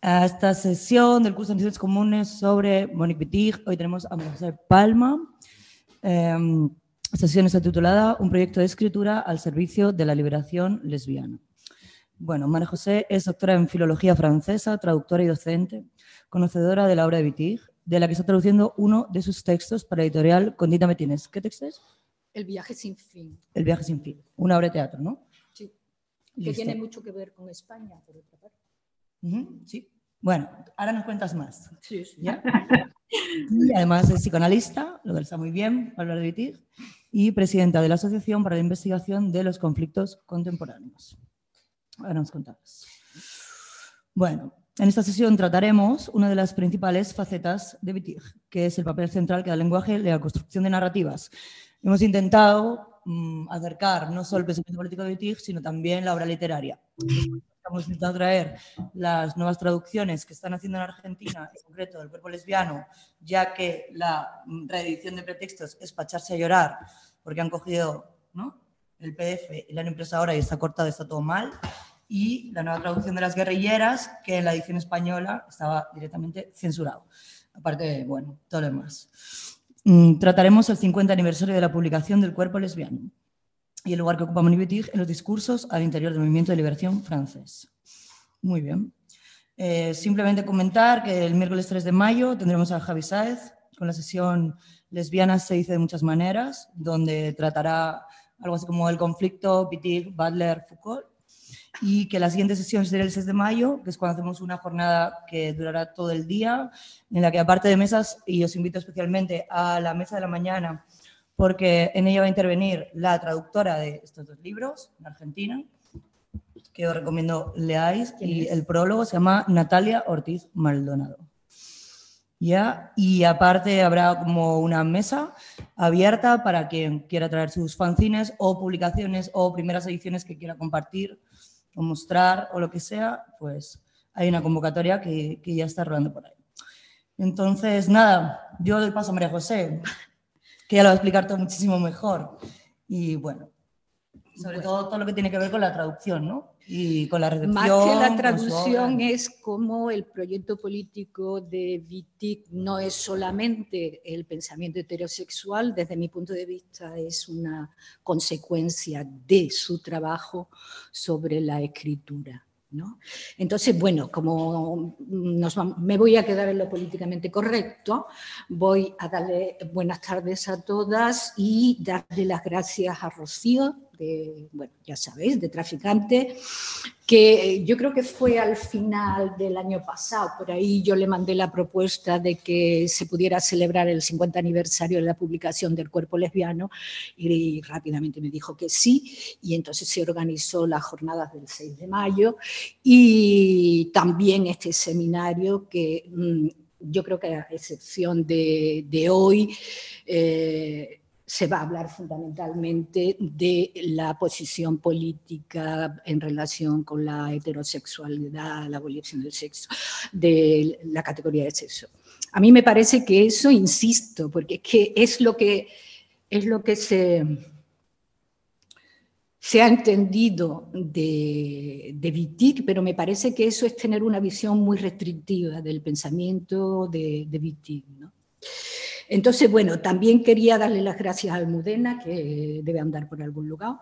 a esta sesión del curso de Nociones Comunes sobre Monique Wittig. Hoy tenemos a José Palma. Eh, esta sesión está titulada Un proyecto de escritura al servicio de la liberación lesbiana. Bueno, María José es doctora en filología francesa, traductora y docente, conocedora de la obra de Wittig, de la que está traduciendo uno de sus textos para editorial Condita Metines. ¿Qué texto es? El viaje sin fin. El viaje sin fin. Una obra de teatro, ¿no? Sí. Que tiene mucho que ver con España, por otra parte. Sí. Bueno, ahora nos cuentas más. Sí, sí. ¿Ya? y además es psicoanalista, lo que está muy bien, hablar de Wittig, y presidenta de la Asociación para la Investigación de los Conflictos Contemporáneos. Ahora nos contamos. Bueno, en esta sesión trataremos una de las principales facetas de Wittig, que es el papel central que da el lenguaje en la construcción de narrativas. Hemos intentado mmm, acercar no solo el pensamiento político de Wittig, sino también la obra literaria. Estamos intentando traer las nuevas traducciones que están haciendo en Argentina, en concreto del cuerpo lesbiano, ya que la reedición de pretextos es para echarse a llorar, porque han cogido ¿no? el PDF y la han impreso ahora y está cortado, está todo mal y la nueva traducción de las guerrilleras, que en la edición española estaba directamente censurado. Aparte de, bueno, todo lo demás. Mm, trataremos el 50 aniversario de la publicación del cuerpo lesbiano y el lugar que ocupa Monique Wittig en los discursos al interior del movimiento de liberación francés. Muy bien. Eh, simplemente comentar que el miércoles 3 de mayo tendremos a Javi Sáez con la sesión Lesbianas se dice de muchas maneras, donde tratará algo así como el conflicto Wittig, Butler, Foucault y que la siguiente sesión será el 6 de mayo, que es cuando hacemos una jornada que durará todo el día, en la que aparte de mesas, y os invito especialmente a la mesa de la mañana, porque en ella va a intervenir la traductora de estos dos libros, en Argentina, que os recomiendo leáis, y el prólogo se llama Natalia Ortiz Maldonado. ¿Ya? Y aparte habrá como una mesa abierta para quien quiera traer sus fanzines o publicaciones o primeras ediciones que quiera compartir o mostrar o lo que sea, pues hay una convocatoria que, que ya está rodando por ahí. Entonces, nada, yo doy paso a María José, que ya lo va a explicar todo muchísimo mejor. Y bueno, sobre todo todo lo que tiene que ver con la traducción, ¿no? Y con la recepción. Más que la traducción es como el proyecto político de Wittig no es solamente el pensamiento heterosexual, desde mi punto de vista es una consecuencia de su trabajo sobre la escritura. ¿No? Entonces, bueno, como me voy a quedar en lo políticamente correcto, voy a darle buenas tardes a todas y darle las gracias a Rocío, de, bueno, ya sabéis, de Traficante, que yo creo que fue al final del año pasado, por ahí yo le mandé la propuesta de que se pudiera celebrar el 50 aniversario de la publicación del cuerpo lesbiano y rápidamente me dijo que sí, y entonces se organizó las jornadas del 6 de mayo. Y también este seminario que mmm, yo creo que a excepción de, de hoy, eh, se va a hablar fundamentalmente de la posición política en relación con la heterosexualidad, la abolición del sexo, de la categoría de sexo. A mí me parece que eso, insisto, porque es que es lo que, es lo que se, se ha entendido de, de Wittig, pero me parece que eso es tener una visión muy restrictiva del pensamiento de, de. ¿no? Entonces, bueno, también quería darle las gracias a Almudena, que debe andar por algún lugar,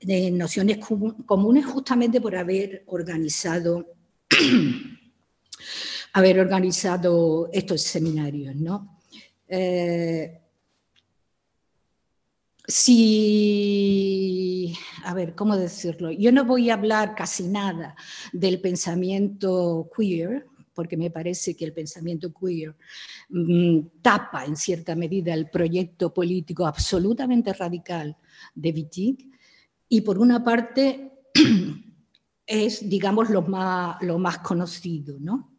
de Nociones Comunes, justamente por haber organizado, haber organizado estos seminarios, ¿no? Eh, si, a ver, ¿cómo decirlo? Yo no voy a hablar casi nada del pensamiento queer, porque me parece que el pensamiento queer mmm, tapa en cierta medida el proyecto político absolutamente radical de Wittig y por una parte es, digamos, lo más, lo más conocido, ¿no?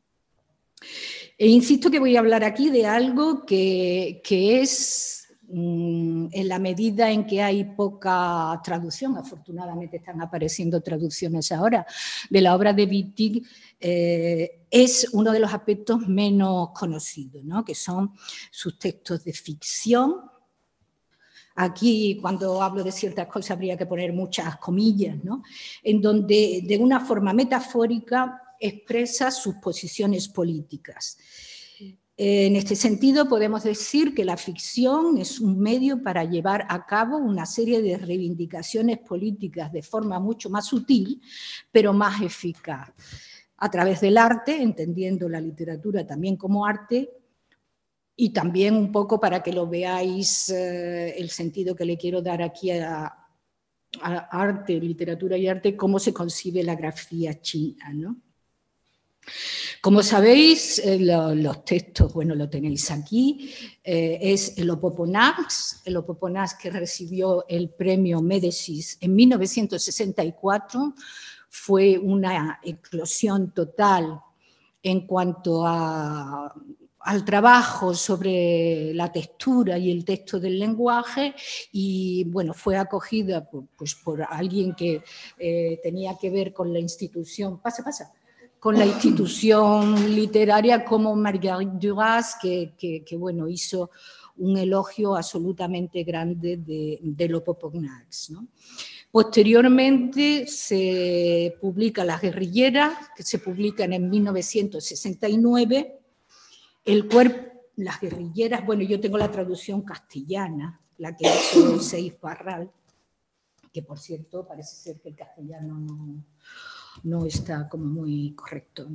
E insisto que voy a hablar aquí de algo que, que es Mm, en la medida en que hay poca traducción, afortunadamente están apareciendo traducciones ahora, de la obra de Wittig, eh, es uno de los aspectos menos conocidos, ¿no? que son sus textos de ficción. Aquí, cuando hablo de ciertas cosas, habría que poner muchas comillas, ¿no? en donde de una forma metafórica expresa sus posiciones políticas. En este sentido, podemos decir que la ficción es un medio para llevar a cabo una serie de reivindicaciones políticas de forma mucho más sutil, pero más eficaz. A través del arte, entendiendo la literatura también como arte, y también un poco para que lo veáis eh, el sentido que le quiero dar aquí a, a, arte, literatura y arte, cómo se concibe la grafía china. ¿no? Como sabéis, eh, los textos, bueno, lo tenéis aquí, eh, es el Opoponax, el Opoponax que recibió el premio Médicis en 1964, fue una eclosión total en cuanto al trabajo sobre la textura y el texto del lenguaje y bueno, fue acogida por, pues, por alguien que eh, tenía que ver con la institución. Pasa, pasa con la institución literaria como Marguerite Duras, que, bueno, hizo un elogio absolutamente grande de, de. ¿no? Posteriormente se publica Las guerrilleras, que se publican en 1969. El cuerpo, las guerrilleras, bueno, yo tengo la traducción castellana, la que hizo Seif Barral, que por cierto parece ser que el castellano no, no está como muy correcto.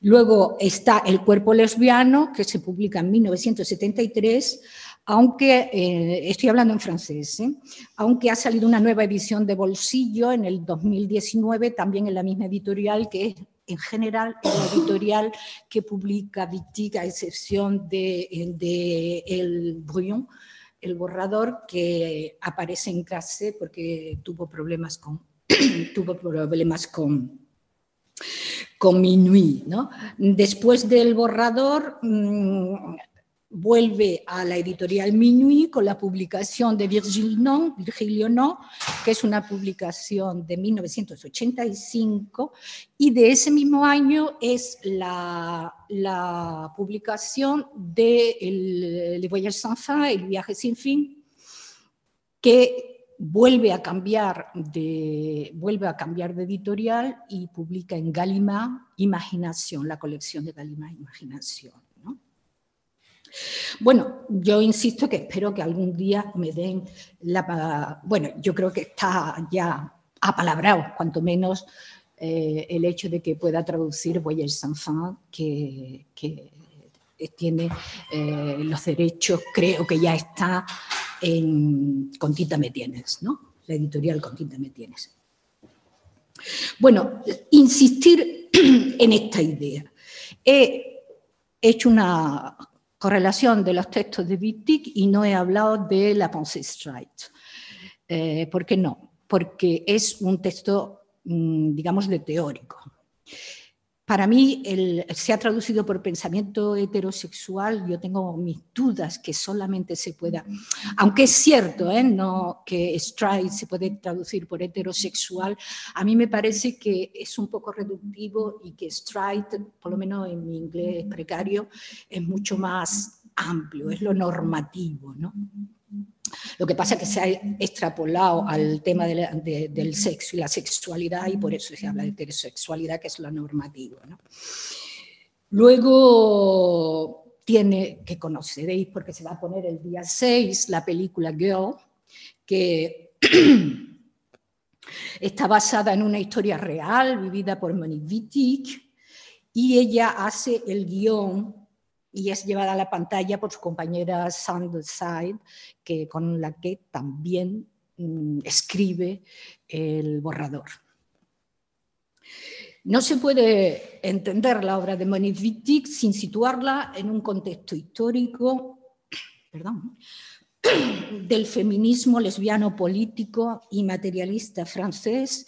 Luego está El cuerpo lesbiano, que se publica en 1973, aunque, eh, estoy hablando en francés, ¿eh? aunque ha salido una nueva edición de bolsillo en el 2019, también en la misma editorial, que es en general la editorial que publica Wittig, a excepción de, El Brouillon, el borrador que aparece en clase porque tuvo problemas con tuvo problemas con, con Minuit. ¿no? Después del borrador, mm, vuelve a la editorial Minuit con la publicación de Virgilio No, que es una publicación de 1985, y de ese mismo año es la, la publicación de Le Voyage sans fin, El viaje sin fin, que vuelve a cambiar de, vuelve a cambiar de editorial y publica en Gallimard Imaginación, la colección de Gallimard Imaginación. Bueno, yo insisto que espero que algún día me den la... Bueno, yo creo que está ya apalabrado, cuanto menos eh, el hecho de que pueda traducir Voyage sans fin, que, que tiene eh, los derechos, creo que ya está en, con Tinta Me Tienes, ¿no? la editorial con Tinta Me Tienes. Bueno, insistir en esta idea. He hecho una correlación de los textos de Wittig y no he hablado de la Pensée Straight. Eh, ¿Por qué no? Porque es un texto, mm, digamos, de teórico. Para mí se ha traducido por pensamiento heterosexual, yo tengo mis dudas que solamente se pueda, aunque es cierto ¿eh? no, que straight se puede traducir por heterosexual, a mí me parece que es un poco reductivo y que straight, por lo menos en mi inglés precario, es mucho más amplio, es lo normativo. ¿no? Lo que pasa es que se ha extrapolado al tema del sexo y la sexualidad y por eso se habla de heterosexualidad, que es lo normativo. Luego tiene, que conoceréis porque se va a poner el día 6, la película Girl, que está basada en una historia real vivida por Monique Wittig y ella hace el guion y es llevada a la pantalla por su compañera Side, que, con la que también mm, escribe el borrador. No se puede entender la obra de Monique Wittig sin situarla en un contexto histórico del feminismo lesbiano político y materialista francés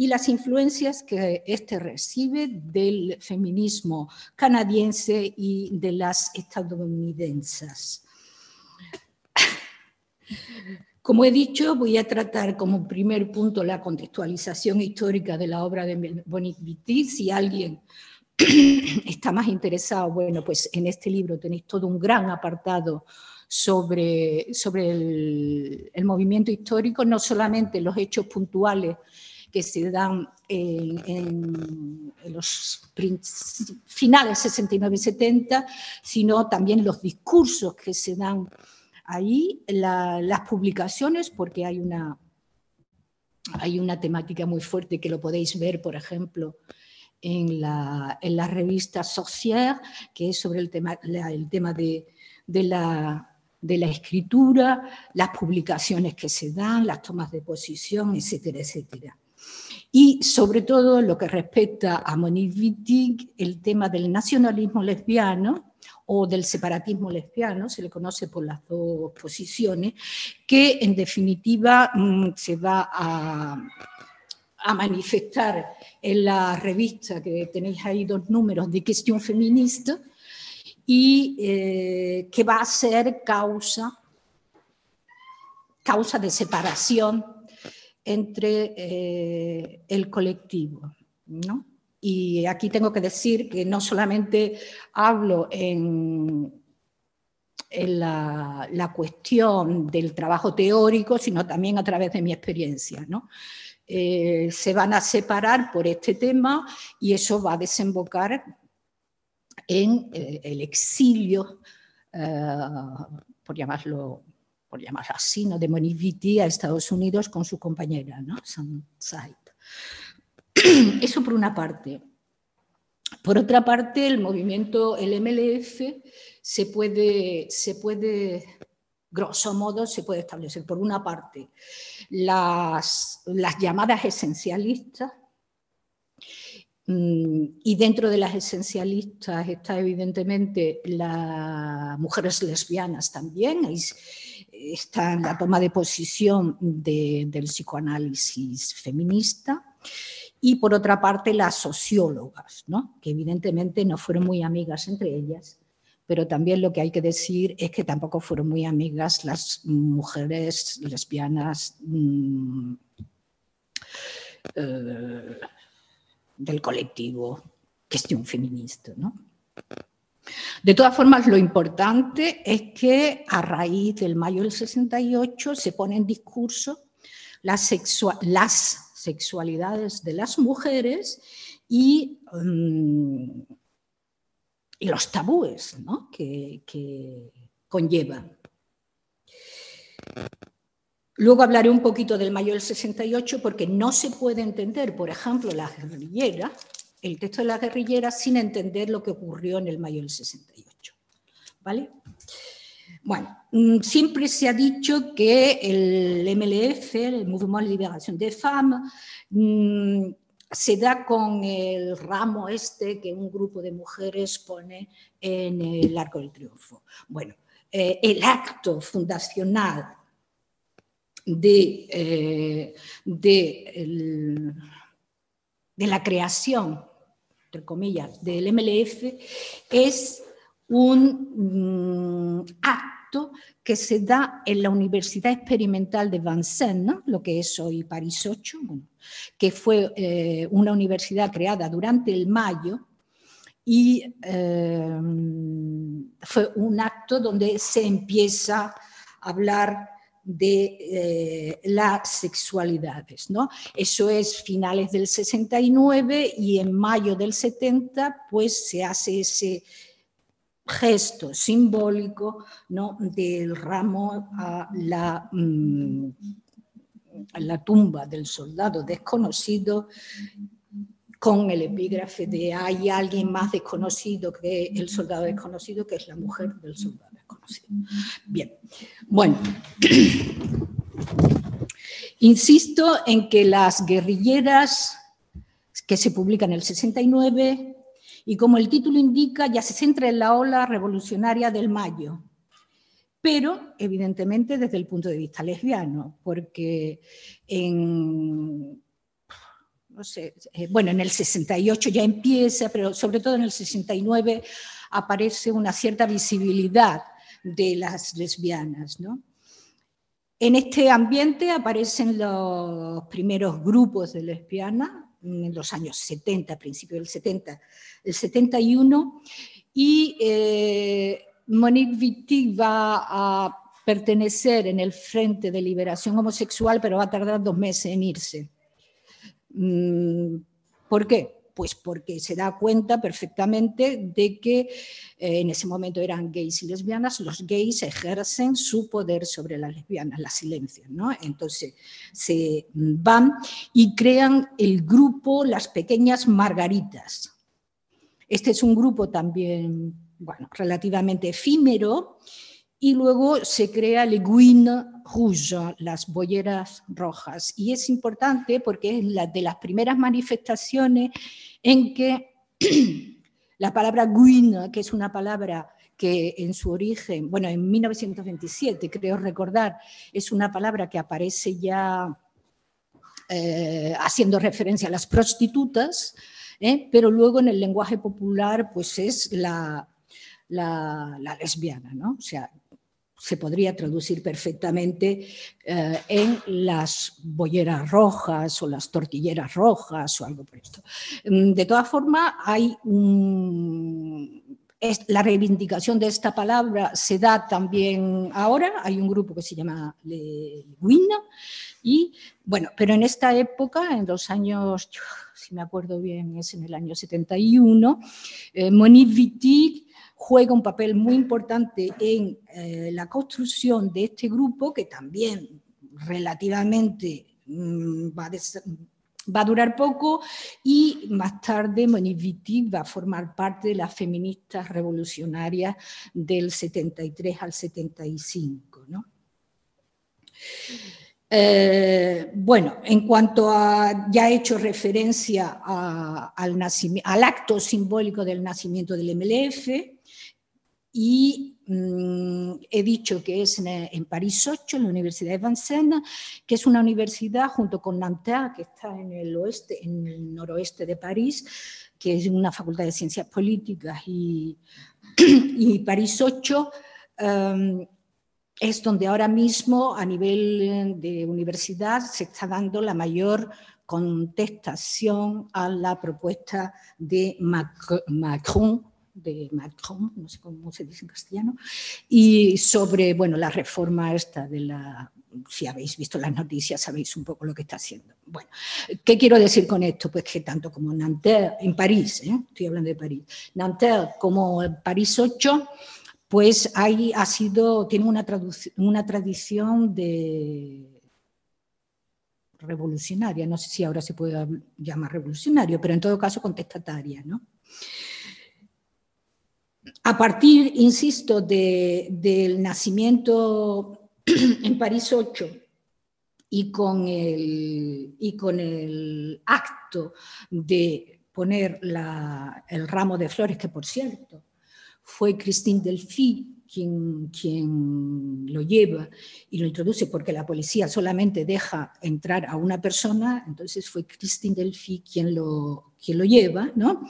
y las influencias que éste recibe del feminismo canadiense y de las estadounidenses. Como he dicho, voy a tratar como primer punto la contextualización histórica de la obra de Monique Wittig. Si alguien está más interesado, bueno, pues en este libro tenéis todo un gran apartado sobre, sobre el movimiento histórico, no solamente los hechos puntuales que se dan en, los finales 69 y 70, sino también los discursos que se dan ahí, las publicaciones, porque hay una, hay una temática muy fuerte que lo podéis ver, por ejemplo, en la, en la revista Sorcière, que es sobre el tema, el tema de, de la de la escritura, las publicaciones que se dan, las tomas de posición, etcétera, etcétera. Y sobre todo lo que respecta a Monique Wittig, el tema del nacionalismo lesbiano o del separatismo lesbiano, se le conoce por las dos posiciones, que en definitiva mm, se va a, a manifestar en la revista que tenéis ahí dos números de cuestión feminista y eh, que va a ser causa, causa de separación entre eh, el colectivo. ¿no? Y aquí tengo que decir que no solamente hablo en, la, cuestión del trabajo teórico, sino también a través de mi experiencia. ¿no? Eh, se van a separar por este tema y eso va a desembocar en eh, el exilio, por llamarlo por llamarlo así, ¿no? de Monique a Estados Unidos con su compañera, ¿no? Eso por una parte. Por otra parte, el movimiento, el MLF, se puede, se puede, grosso modo, se puede establecer, por una parte, las, las llamadas esencialistas, mm, y dentro de las esencialistas está evidentemente las mujeres lesbianas también, está en la toma de posición del psicoanálisis feminista y por otra parte las sociólogas, ¿no? que evidentemente no fueron muy amigas entre ellas, pero también lo que hay que decir es que tampoco fueron muy amigas las mujeres lesbianas mm, eh, del colectivo cuestión feminista. ¿no? De todas formas, lo importante es que a raíz del mayo del 68 se pone en discurso las, sexualidades de las mujeres y, mm, los tabúes que, que conllevan. Luego hablaré un poquito del mayo del 68 porque no se puede entender, por ejemplo, la guerrillera el texto de la guerrillera sin entender lo que ocurrió en el mayo del 68. ¿Vale? Bueno, mm, siempre se ha dicho que el MLF, el Movimiento de Liberación de Femmes, mm, se da con el ramo este que un grupo de mujeres pone en el Arco del Triunfo. Bueno, eh, el acto fundacional de, eh, la creación entre comillas, del MLF, es un mm, acto que se da en la Universidad Experimental de Vincennes, lo que es hoy París 8, que fue eh, una universidad creada durante el mayo y eh, fue un acto donde se empieza a hablar de eh, las sexualidades. ¿no? Eso es finales del 69 y en mayo del 70 pues se hace ese gesto simbólico ¿no? del ramo a la, mm, a la tumba del soldado desconocido con el epígrafe de hay alguien más desconocido que el soldado desconocido, que es la mujer del soldado. Bien, bueno, insisto en que las guerrilleras que se publican en el 69 y como el título indica, ya se centra en la ola revolucionaria del mayo, pero evidentemente desde el punto de vista lesbiano, porque en no sé, eh, bueno, en el 68 ya empieza, pero sobre todo en el 69 aparece una cierta visibilidad de las lesbianas, ¿no? En este ambiente aparecen los primeros grupos de lesbianas en los años 70, principios del 70, el 71, y eh, Monique Wittig va a pertenecer en el Frente de Liberación Homosexual, pero va a tardar dos meses en irse. Mm, ¿Por qué? Pues porque se da cuenta perfectamente de que eh, en ese momento eran gays y lesbianas, los gays ejercen su poder sobre las lesbianas, las silencian, ¿no? Entonces se van y crean el grupo Las Pequeñas Margaritas. Este es un grupo también, bueno, relativamente efímero, y luego se crea Le Guine Rouge, las bolleras rojas. Y es importante porque es la de las primeras manifestaciones en que la palabra guine, que es una palabra que en su origen, bueno, en 1927, creo recordar, es una palabra que aparece ya eh, haciendo referencia a las prostitutas, ¿eh? pero luego en el lenguaje popular pues es la, la, la lesbiana, ¿no? O sea, se podría traducir perfectamente eh, en las bolleras rojas o las tortilleras rojas o algo por esto. Mm, de todas formas, hay la reivindicación de esta palabra se da también ahora, hay un grupo que se llama Le y bueno, pero en esta época, en los años, si me acuerdo bien, es en el año 71, eh, Monique Wittig juega un papel muy importante en eh, la construcción de este grupo, que también relativamente mm, va, a durar poco, y más tarde Monique va a formar parte de las feministas revolucionarias del 73 al 75. Eh, bueno, en cuanto a, ya he hecho referencia al acto simbólico del nacimiento del MLF, y mm, he dicho que es en, París 8, en la Universidad de Vincennes, que es una universidad junto con Nanterre, que está en el oeste, en el noroeste de París, que es una facultad de ciencias políticas. Y, París 8 em, es donde ahora mismo a nivel de universidad se está dando la mayor contestación a la propuesta de Macron de Macron, no sé cómo se dice en castellano, y sobre bueno, la reforma esta de la... Si habéis visto las noticias, sabéis un poco lo que está haciendo. Bueno, ¿qué quiero decir con esto? Pues que tanto como Nanterre, en París, ¿eh? estoy hablando de París, Nanterre como París 8, pues ahí ha sido, tiene una, una tradición de revolucionaria, no sé si ahora se puede llamar revolucionario, pero en todo caso contestataria, ¿no? A partir, insisto, del nacimiento en París 8 y con el, y con el acto de poner el ramo de flores, que por cierto fue Christine Delphi quien, quien lo lleva y lo introduce porque la policía solamente deja entrar a una persona, entonces fue Christine Delphi quien lo, quien lo lleva, ¿no?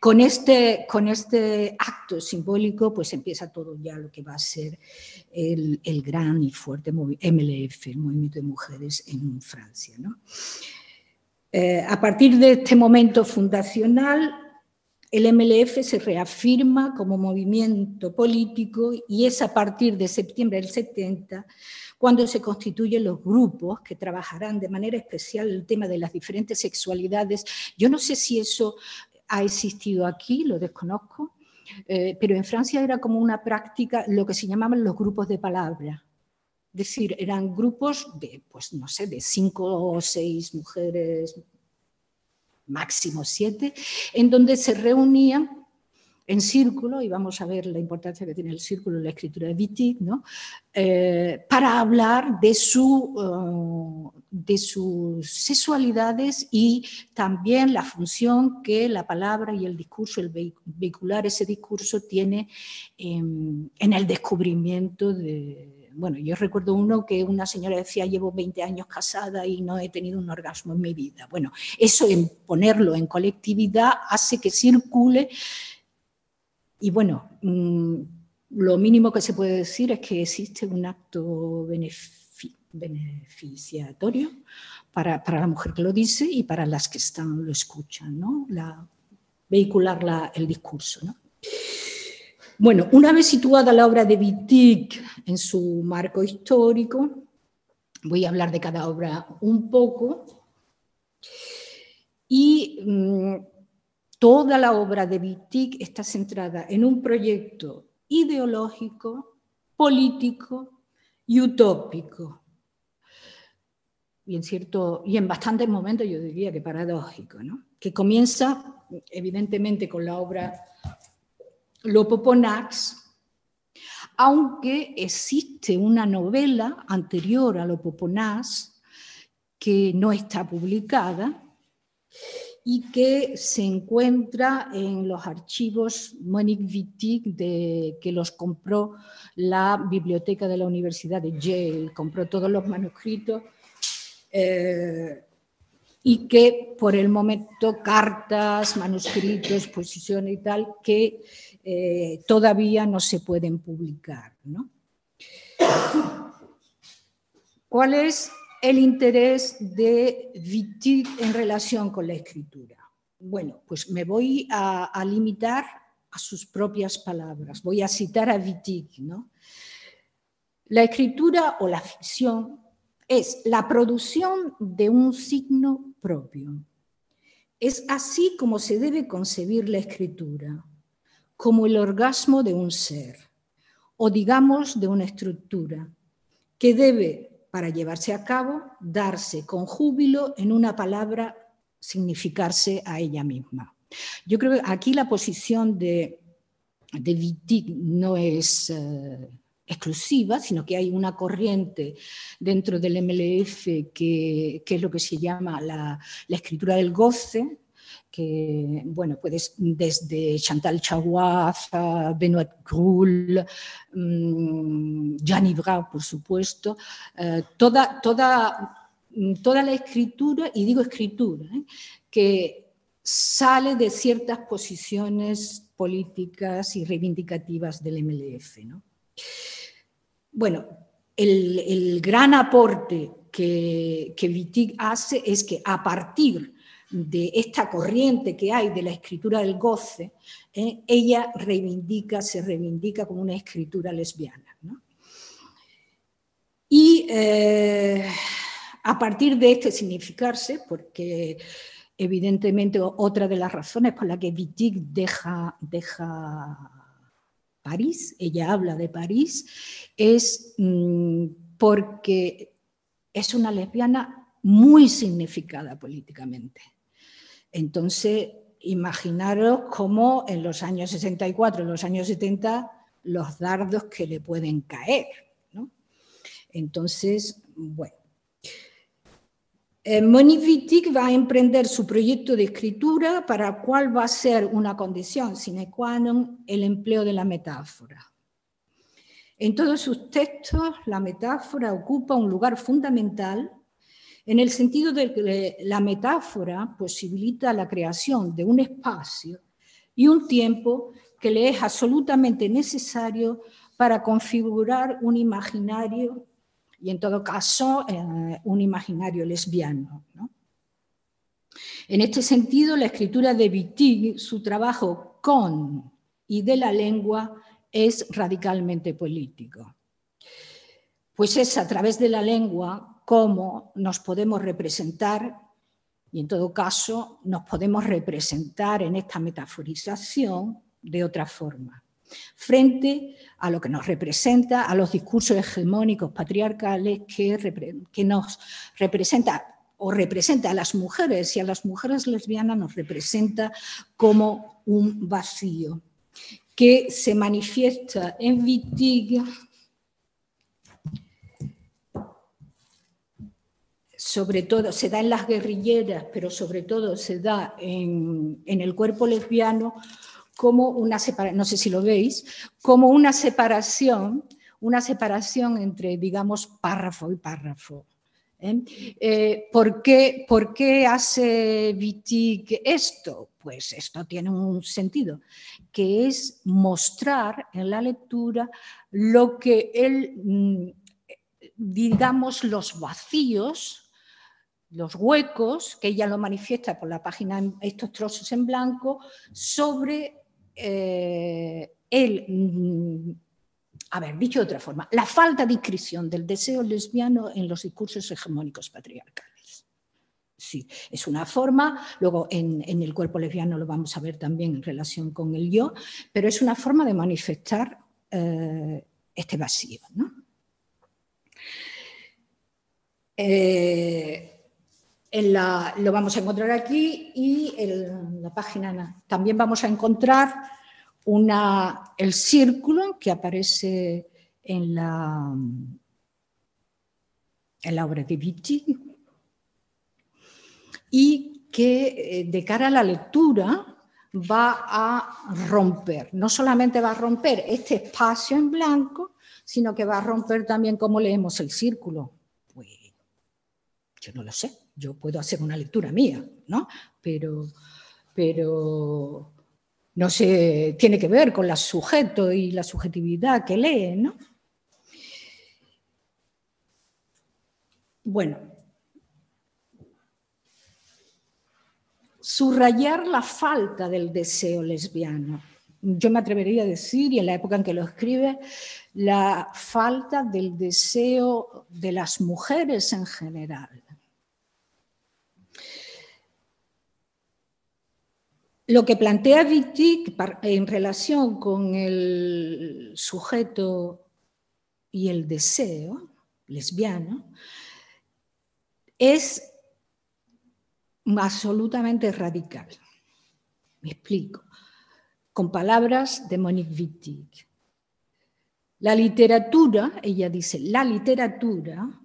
Con este, con este acto simbólico pues empieza todo ya lo que va a ser el, el gran y fuerte MLF, el Movimiento de Mujeres en Francia, ¿no? Eh, a partir de este momento fundacional, el MLF se reafirma como movimiento político y es a partir de septiembre del 70 cuando se constituyen los grupos que trabajarán de manera especial el tema de las diferentes sexualidades. Yo no sé si eso ha existido aquí, lo desconozco, eh, pero en Francia era como una práctica lo que se llamaban los grupos de palabra. Es decir, eran grupos de, pues no sé, de cinco o seis mujeres, máximo siete, en donde se reunían en círculo, y vamos a ver la importancia que tiene el círculo en la escritura de Wittig, ¿no? Eh, para hablar de, su, eh, de sus sexualidades y también la función que la palabra y el discurso, el vehicular ese discurso tiene en, el descubrimiento de, bueno, yo recuerdo uno que una señora decía, llevo 20 años casada y no he tenido un orgasmo en mi vida. Bueno, eso en ponerlo en colectividad hace que circule y bueno, mm, lo mínimo que se puede decir es que existe un acto beneficiatorio para, la mujer que lo dice y para las que están lo escuchan, ¿no? La, vehicular el discurso. ¿no? Bueno, una vez situada la obra de Wittig en su marco histórico, voy a hablar de cada obra un poco, y mm, toda la obra de Wittig está centrada en un proyecto ideológico, político y utópico. Y en, cierto, y en bastantes momentos yo diría que paradójico, ¿no? que comienza evidentemente con la obra Lopoponax, aunque existe una novela anterior a Lopoponax que no está publicada y que se encuentra en los archivos Monique Wittig de, que los compró la biblioteca de la Universidad de Yale, compró todos los manuscritos eh, y que por el momento cartas, manuscritos, exposiciones y tal, que eh, todavía no se pueden publicar. ¿Cuál es el interés de Wittig en relación con la escritura? Bueno, pues me voy a, limitar a sus propias palabras. Voy a citar a Wittig. ¿no? La escritura o la ficción es la producción de un signo propio. Es así como se debe concebir la escritura como el orgasmo de un ser, o digamos de una estructura, que debe, para llevarse a cabo, darse con júbilo en una palabra, significarse a ella misma. Yo creo que aquí la posición de, de Wittig no es eh, exclusiva, sino que hay una corriente dentro del MLF que, es lo que se llama la, la escritura del goce, que, bueno, puedes desde Chantal Chaguaz, Benoit Grull, um, por supuesto, eh, toda, toda, toda la escritura, y digo escritura, ¿eh? que sale de ciertas posiciones políticas y reivindicativas del MLF. Bueno, el, gran aporte que, que hace es que a partir de esta corriente que hay de la escritura del goce, eh, ella reivindica, se reivindica como una escritura lesbiana. Y eh, a partir de este significarse, porque evidentemente otra de las razones por las que Wittig deja, deja París, ella habla de París, es mm, porque es una lesbiana muy significada políticamente. Entonces, imaginaros cómo en los años 64, en los años 70, los dardos que le pueden caer. Entonces, bueno. Eh, Monique Wittig va a emprender su proyecto de escritura para el cual va a ser una condición sine qua non el empleo de la metáfora. En todos sus textos, la metáfora ocupa un lugar fundamental en el sentido de que la metáfora posibilita la creación de un espacio y un tiempo que le es absolutamente necesario para configurar un imaginario, y en todo caso eh, un imaginario lesbiano. En este sentido, la escritura de Wittig, su trabajo con y de la lengua, es radicalmente político. Pues es a través de la lengua cómo nos podemos representar, y en todo caso nos podemos representar en esta metaforización de otra forma, frente a lo que nos representa, a los discursos hegemónicos patriarcales que, nos representa o representa a las mujeres y a las mujeres lesbianas nos representa como un vacío que se manifiesta en Wittig sobre todo se da en las guerrilleras, pero sobre todo se da en, el cuerpo lesbiano como una separación, no sé si lo veis, como una separación, una separación entre, digamos, párrafo y párrafo. ¿eh? Eh, ¿por, qué, ¿por, qué, hace Wittig esto? Pues esto tiene un sentido, que es mostrar en la lectura lo que él, mm, digamos, los vacíos, los huecos, que ella lo manifiesta por la página, estos trozos en blanco, sobre eh, el mm, a ver, dicho de otra forma, la falta de inscripción del deseo lesbiano en los discursos hegemónicos patriarcales. Sí, es una forma, luego en, el cuerpo lesbiano lo vamos a ver también en relación con el yo, pero es una forma de manifestar eh, este vacío. Eh, lo vamos a encontrar aquí y en la página también vamos a encontrar el círculo que aparece en la, en la obra de Vitti y que eh, de cara a la lectura va a romper, no solamente va a romper este espacio en blanco, sino que va a romper también cómo leemos el círculo. Pues yo no lo sé, yo puedo hacer una lectura mía, ¿no? Pero, pero no se tiene que ver con el sujeto y la subjetividad que lee, ¿no? Bueno, subrayar la falta del deseo lesbiano. Yo me atrevería a decir, y en la época en que lo escribe, la falta del deseo de las mujeres en general. Lo que plantea Wittig en relación con el sujeto y el deseo lesbiano es absolutamente radical. Me explico. Con palabras de Monique Wittig. La literatura, ella dice, la literatura,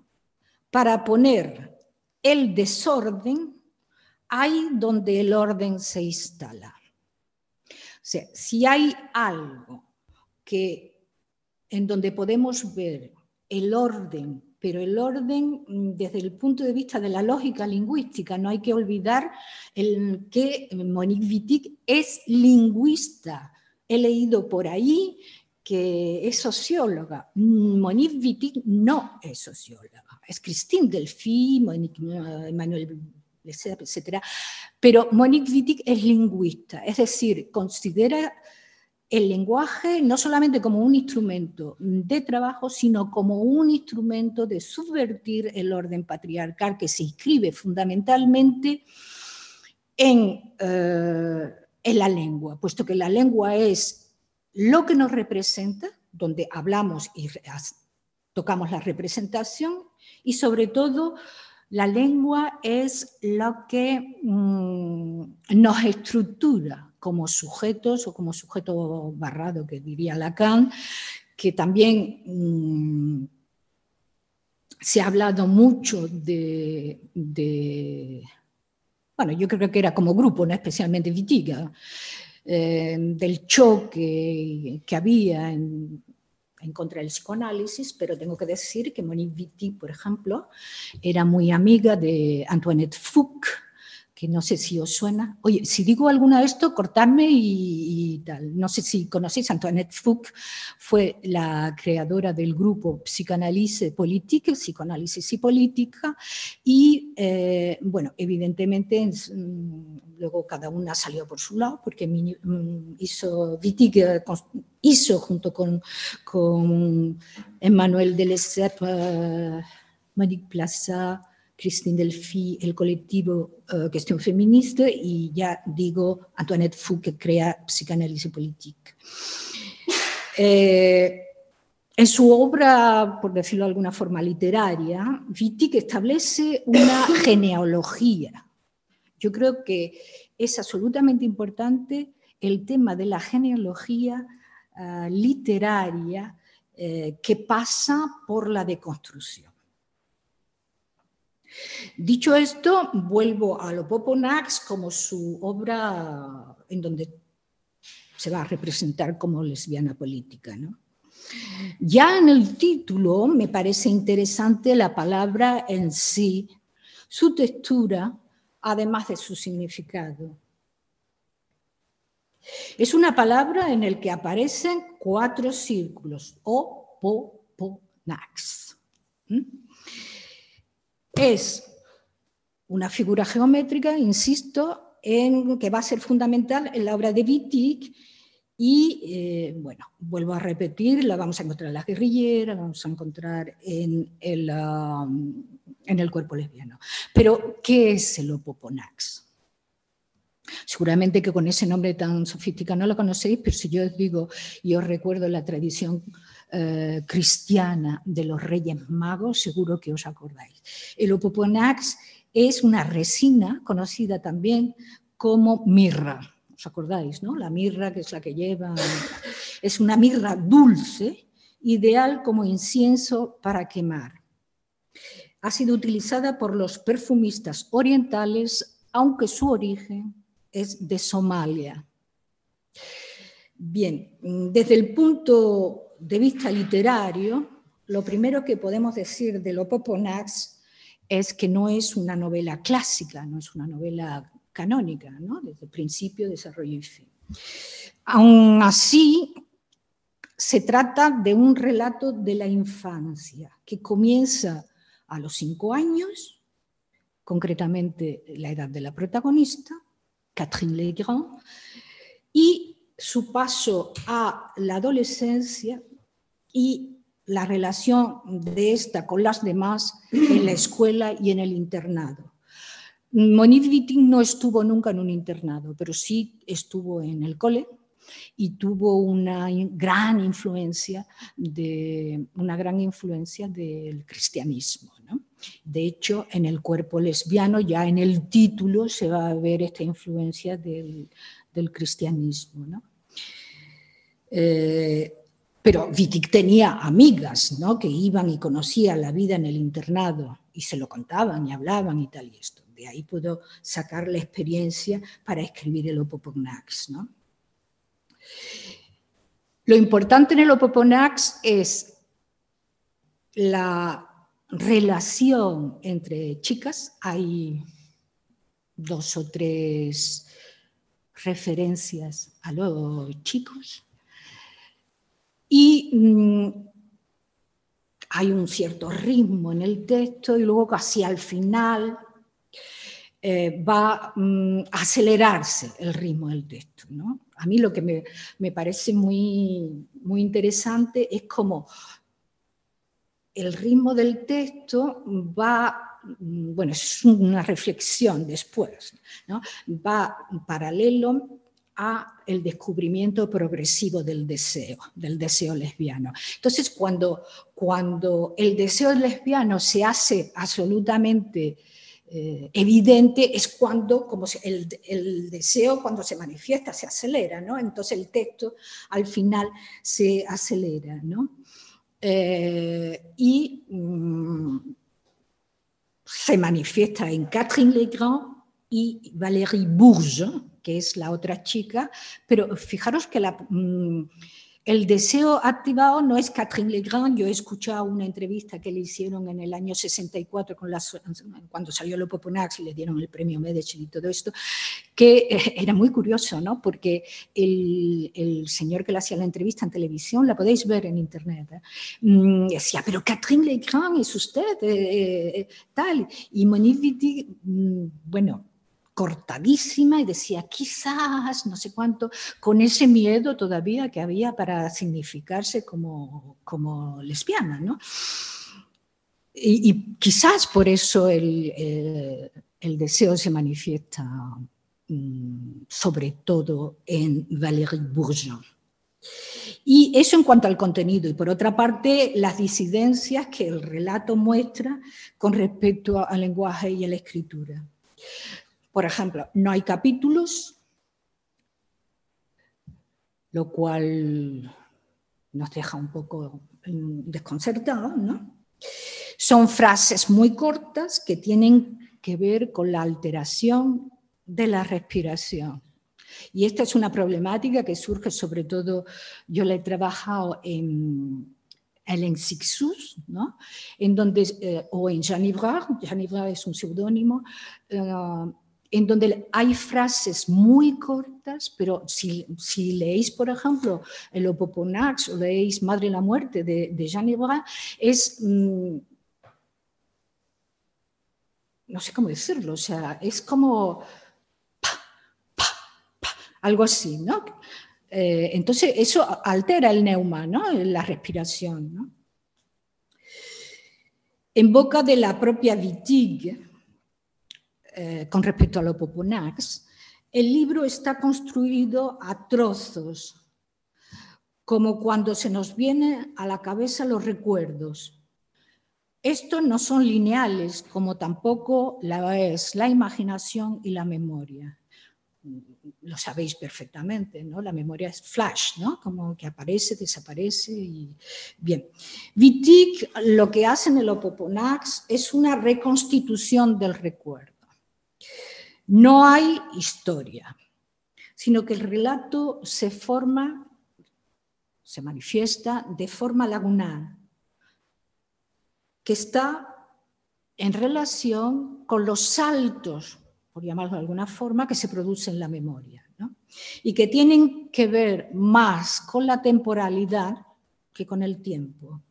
para poner el desorden hay donde el orden se instala. O sea, si hay algo que en donde podemos ver el orden, pero el orden mm, desde el punto de vista de la lógica lingüística, no hay que olvidar que Monique Wittig es lingüista. He leído por ahí que es socióloga. Monique Wittig no es socióloga. Es Christine Delphi, Monique, Emmanuel etcétera. Pero Monique Wittig es lingüista, es decir, considera el lenguaje no solamente como un instrumento de trabajo, sino como un instrumento de subvertir el orden patriarcal que se inscribe fundamentalmente en, eh, en la lengua, puesto que la lengua es lo que nos representa, donde hablamos y tocamos la representación, y sobre todo la lengua es lo que mm, nos estructura como sujetos o como sujeto barrado, que diría Lacan, que también mm, se ha hablado mucho de, bueno, yo creo que era como grupo, no especialmente Vitiga, eh, del choque que había en, en contra del psicoanálisis, pero tengo que decir que Monique Wittig, por ejemplo, era muy amiga de Antoinette Fouque, que no sé si os suena. Oye, si digo alguna de esto, cortadme y, tal. No sé si conocéis, Antoinette Fouque fue la creadora del grupo Psicoanálisis Política, Psicoanálisis y Política, y eh, bueno, evidentemente mm, luego cada una salió por su lado, porque mm, hizo Wittig eh, hizo junto con, Emmanuel Delessep, uh, Monique Plaza, Christine Delphi, el colectivo uh, Cuestión Feminista y ya digo Antoinette Fouque que crea Psicanálisis Politique. Eh, en su obra, por decirlo de alguna forma literaria, Wittig establece una genealogía. Yo creo que es absolutamente importante el tema de la genealogía uh, literaria eh, que pasa por la deconstrucción. Dicho esto, vuelvo a Lopoponax como su obra en donde se va a representar como lesbiana política. Ya en el título me parece interesante la palabra en sí, su textura, además de su significado. Es una palabra en la que aparecen cuatro círculos, o, po, nax. Es una figura geométrica, insisto, en, que va a ser fundamental en la obra de Wittig y, eh, bueno, vuelvo a repetir, la vamos a encontrar en las guerrilleras, la vamos a encontrar en el, um, en el cuerpo lesbiano. Pero, ¿qué es el opoponax? Seguramente que con ese nombre tan sofisticado no lo conocéis, pero si yo os digo y os recuerdo la tradición eh, cristiana de los reyes magos, seguro que os acordáis. El opoponax es una resina conocida también como mirra. ¿Os acordáis? No? La mirra, que es la que lleva, es una mirra dulce, ideal como incienso para quemar. Ha sido utilizada por los perfumistas orientales, aunque su origen es de Somalia. Bien, desde el punto de vista literario, lo primero que podemos decir de Lopoponax es que no es una novela clásica, no es una novela canónica, ¿no? desde principio, desarrollo y fin. Aún así, se trata de un relato de la infancia que comienza a los cinco años, concretamente la edad de la protagonista, Catherine Legrand, y su paso a la adolescencia y la relación de esta con las demás en la escuela y en el internado. Monique Witting no estuvo nunca en un internado, pero sí estuvo en el cole y tuvo una gran influencia, de, una gran influencia del cristianismo. De hecho, en el cuerpo lesbiano, ya en el título, se va a ver esta influencia del, cristianismo. Eh, pero Wittig tenía amigas ¿no? que iban y conocían la vida en el internado y se lo contaban y hablaban y tal y esto. De ahí puedo sacar la experiencia para escribir el Opopognax. ¿no? Lo importante en el Opoponax es la relación entre chicas. Hay dos o tres referencias a los chicos. Y mm, hay un cierto ritmo en el texto y luego casi al final eh, va mm, a acelerarse el ritmo del texto. ¿no? A mí lo que me, parece muy, muy interesante es como el ritmo del texto va, mm, bueno, es una reflexión después, ¿no? va paralelo a el descubrimiento progresivo del deseo, del deseo lesbiano. Entonces, cuando, cuando el deseo lesbiano se hace absolutamente eh, evidente es cuando como el, el, deseo cuando se manifiesta se acelera, ¿no? Entonces el texto al final se acelera, ¿no? Eh, y mm, se manifiesta en Catherine Legrand y Valérie Bourges, que es la otra chica, pero fijaros que la... Mm, el deseo activado no es Catherine Legrand. Yo he escuchado una entrevista que le hicieron en el año 64 con cuando salió Lopoponax y le dieron el premio Medici y todo esto, que eh, era muy curioso, ¿no? Porque el, señor que le hacía la entrevista en televisión, la podéis ver en internet, ¿eh? mm, decía, pero Catherine Legrand es usted, eh, tal. Y Monique mm, bueno, cortadísima y decía quizás, no sé cuánto, con ese miedo todavía que había para significarse como, como lesbiana, ¿no? Y, quizás por eso el, el, deseo se manifiesta mm, sobre todo en Valérie Bourgeon. Y eso en cuanto al contenido. Y por otra parte, las disidencias que el relato muestra con respecto al lenguaje y a la escritura. Por ejemplo, no hay capítulos, lo cual nos deja un poco desconcertados, ¿no? Son frases muy cortas que tienen que ver con la alteración de la respiración. Y esta es una problemática que surge sobre todo, yo la he trabajado en, Ellen Sixus, ¿no? en donde, eh, o en Jean Ivrard, Jean Ivrard es un seudónimo, eh, en donde hay frases muy cortas, pero si, leéis, por ejemplo, el Opoponax o leéis Madre la Muerte de, de Jean es... Mm, no sé cómo decirlo, o sea, es como algo así, ¿no? Eh, entonces, eso altera el neuma, ¿no? La respiración. En boca de la propia Wittig, eh, con respecto a lo Poponax, el libro está construido a trozos, como cuando se nos vienen a la cabeza los recuerdos. Estos no son lineales, como tampoco la es la imaginación y la memoria lo sabéis perfectamente, ¿no? La memoria es flash, ¿no? Como que aparece, desaparece y bien. Wittig lo que hace en el Opoponax es una reconstitución del recuerdo. No hay historia, sino que el relato se forma, se manifiesta de forma lagunal, que está en relación con los saltos por llamarlo de alguna forma, que se produce en la memoria y que tienen que ver más con la temporalidad que con el tiempo.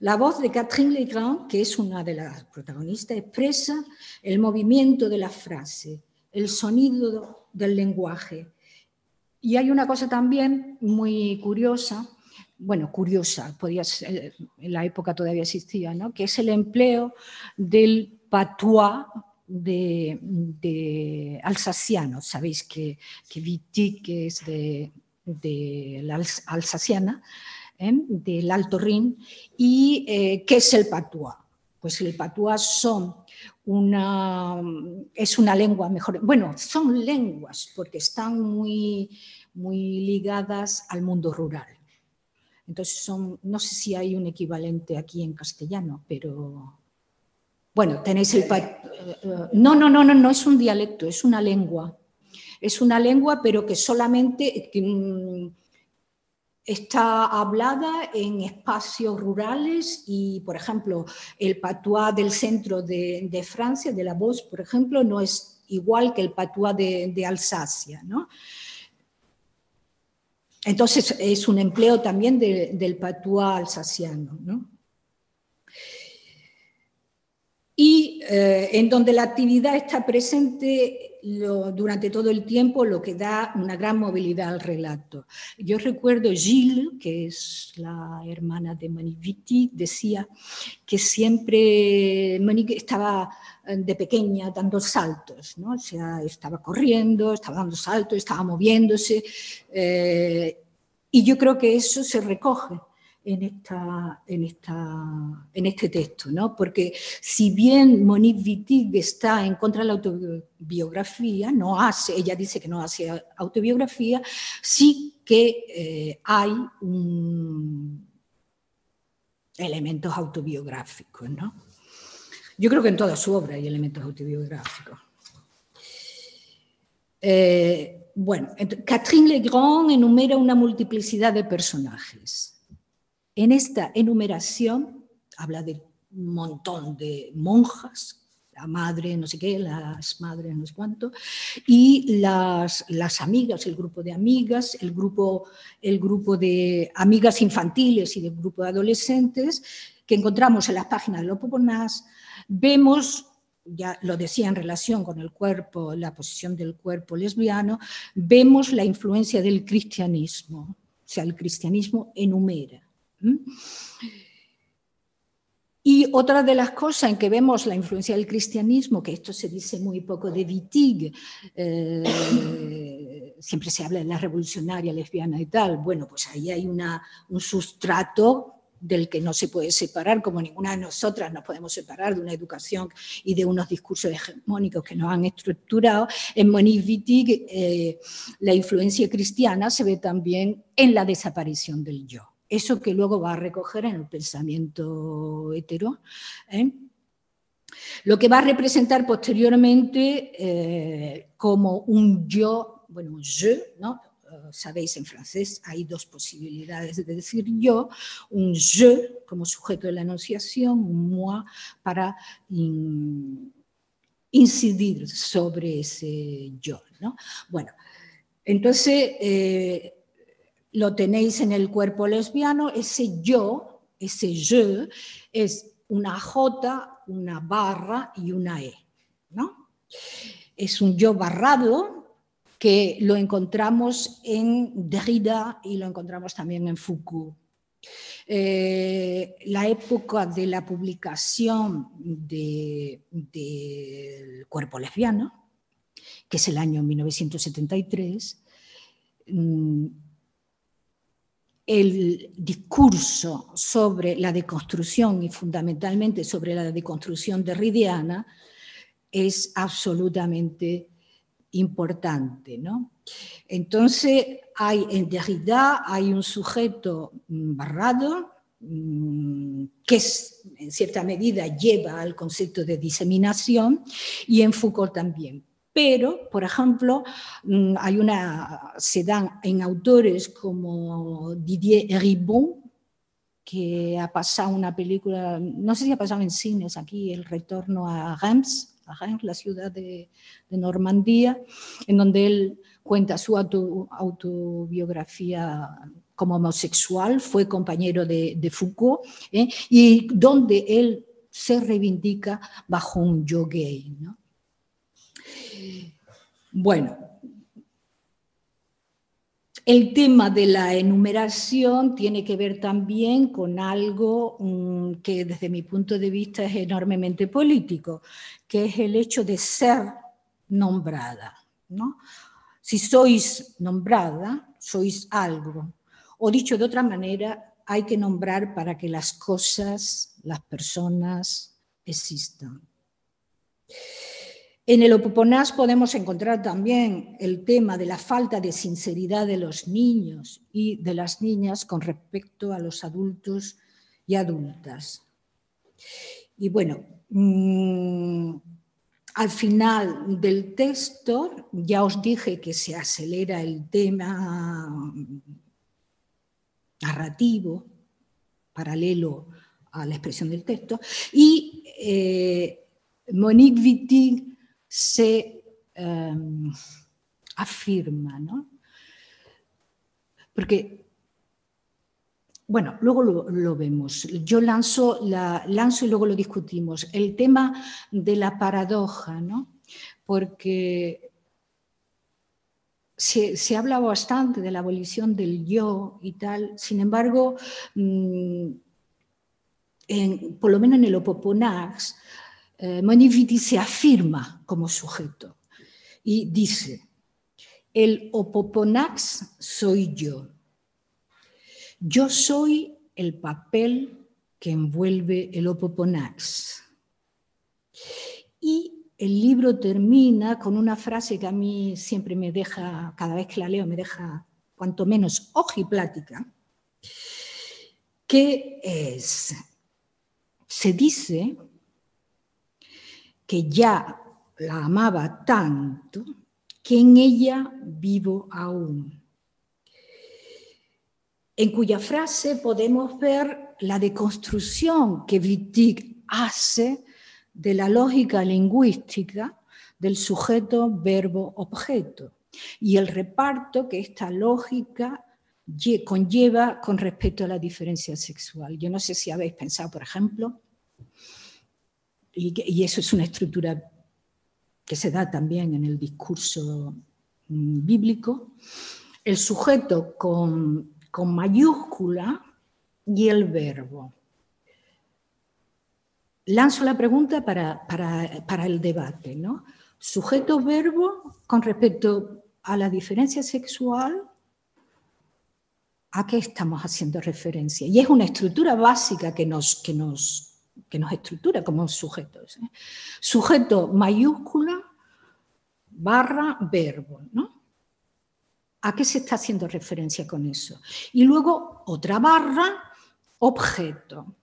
La voz de Catherine Legrand, que es una de las protagonistas, expresa el movimiento de la frase, el sonido del lenguaje. Y hay una cosa también muy curiosa, bueno, curiosa, podía ser, en la época todavía existía, ¿no? que es el empleo del patois de, alsaciano. Sabéis que, que que es de, la alsaciana, ¿eh? del Alto Rin, y eh, ¿qué es el patois? Pues el patois son una, es una lengua mejor, bueno, son lenguas porque están muy, muy ligadas al mundo rural. Entonces son, no sé si hay un equivalente aquí en castellano, pero bueno, tenéis el... No, no, no, no, no es un dialecto, es una lengua. Es una lengua, pero que solamente mm, está hablada en espacios rurales y, por ejemplo, el patois del centro de, Francia, de la voz, por ejemplo, no es igual que el patois de, Alsacia, ¿no? Entonces es un empleo también del patois alsaciano, ¿no? y eh, en donde la actividad está presente durante todo el tiempo, lo que da una gran movilidad al relato. Yo recuerdo Gilles, que es la hermana de Monique decía que siempre Monique estaba eh, de pequeña dando saltos, ¿no? o sea, estaba corriendo, estaba dando saltos, estaba moviéndose, eh, y yo creo que eso se recoge en, esta, en, esta, en este texto, ¿no? porque si bien Monique Wittig está en contra de la autobiografía, no hace, ella dice que no hace autobiografía, sí que eh, hay elementos autobiográficos. ¿no? Yo creo que en toda su obra hay elementos autobiográficos. Eh, bueno, Catherine Legrand enumera una multiplicidad de personajes. En esta enumeración habla de un montón de monjas, la madre, no sé qué, las madres, no sé cuánto, y las, las amigas, el grupo de amigas, el grupo, el grupo de amigas infantiles y el grupo de adolescentes que encontramos en las páginas de Lopoponás, vemos ya lo decía en relación con el cuerpo, la posición del cuerpo lesbiano, vemos la influencia del cristianismo. O sea, el cristianismo enumera. Y otra de las cosas en que vemos la influencia del cristianismo, que esto se dice muy poco de Wittig, eh, siempre se habla de la revolucionaria lesbiana y tal, bueno, pues ahí hay una, un sustrato del que no se puede separar, como ninguna de nosotras nos podemos separar de una educación y de unos discursos hegemónicos que nos han estructurado. En Monique Wittig eh, la influencia cristiana se ve también en la desaparición del yo eso que luego va a recoger en el pensamiento hetero, ¿eh? lo que va a representar posteriormente eh, como un yo, bueno, un je, ¿no? Eh, sabéis, en francés hay dos posibilidades de decir yo, un je como sujeto de la enunciación, un moi para incidir sobre ese yo. ¿no? Bueno, entonces lo tenéis en el cuerpo lesbiano, ese yo, ese je, es una J, una barra y una E. ¿no? Es un yo barrado que lo encontramos en Derrida y lo encontramos también en Foucault. Eh, la época de la publicación del cuerpo lesbiano, que es el año 1973, mm, el discurso sobre la deconstrucción y fundamentalmente sobre la deconstrucción derridiana es absolutamente importante. ¿no? Entonces, hay, en Derrida hay un sujeto mm, barrado mm, que en cierta medida lleva al concepto de diseminación y en Foucault también. Pero, por ejemplo, mm, hay una, se dan en autores como Didier Ribon, que ha pasado una película, no sé si ha pasado en cines aquí, El retorno a Reims, la ciudad de, Normandía, en donde él cuenta su autobiografía como homosexual, fue compañero de, Foucault, ¿eh? y donde él se reivindica bajo un yo gay. Bueno, el tema de la enumeración tiene que ver también con algo mm, que desde mi punto de vista es enormemente político, que es el hecho de ser nombrada. ¿no? Si sois nombrada, sois algo. O dicho de otra manera, hay que nombrar para que las cosas, las personas existan. En el Opoponás podemos encontrar también el tema de la falta de sinceridad de los niños y de las niñas con respecto a los adultos y adultas. Y bueno, mm, al final del texto ya os dije que se acelera el tema narrativo paralelo a la expresión del texto y eh, Monique Wittig se em, afirma, ¿no? Porque, bueno, luego lo, vemos. Yo lanzo, la, lanzo y luego lo discutimos. El tema de la paradoja, ¿no? Porque se, se, habla bastante de la abolición del yo y tal, sin embargo, mm, por lo menos en el Opoponax, eh, se afirma como sujeto y dice, el opoponax soy yo. Yo soy el papel que envuelve el opoponax. Y el libro termina con una frase que a mí siempre me deja, cada vez que la leo, me deja cuanto menos ojiplática, que es, se dice que ya la amaba tanto que en ella vivo aún. En cuya frase podemos ver la deconstrucción que Wittig hace de la lógica lingüística del sujeto, verbo, objeto y el reparto que esta lógica conlleva con respecto a la diferencia sexual. Yo no sé si habéis pensado, por ejemplo, y, eso es una estructura que se da también en el discurso mm, bíblico, el sujeto con, mayúscula y el verbo. Lanzo la pregunta para, para el debate. ¿no? Sujeto-verbo con respecto a la diferencia sexual, ¿a qué estamos haciendo referencia? Y es una estructura básica que nos, que nos, que nos estructura como sujetos. ¿eh? Sujeto mayúscula barra verbo, ¿no? ¿A qué se está haciendo referencia con eso? Y luego otra barra, objeto.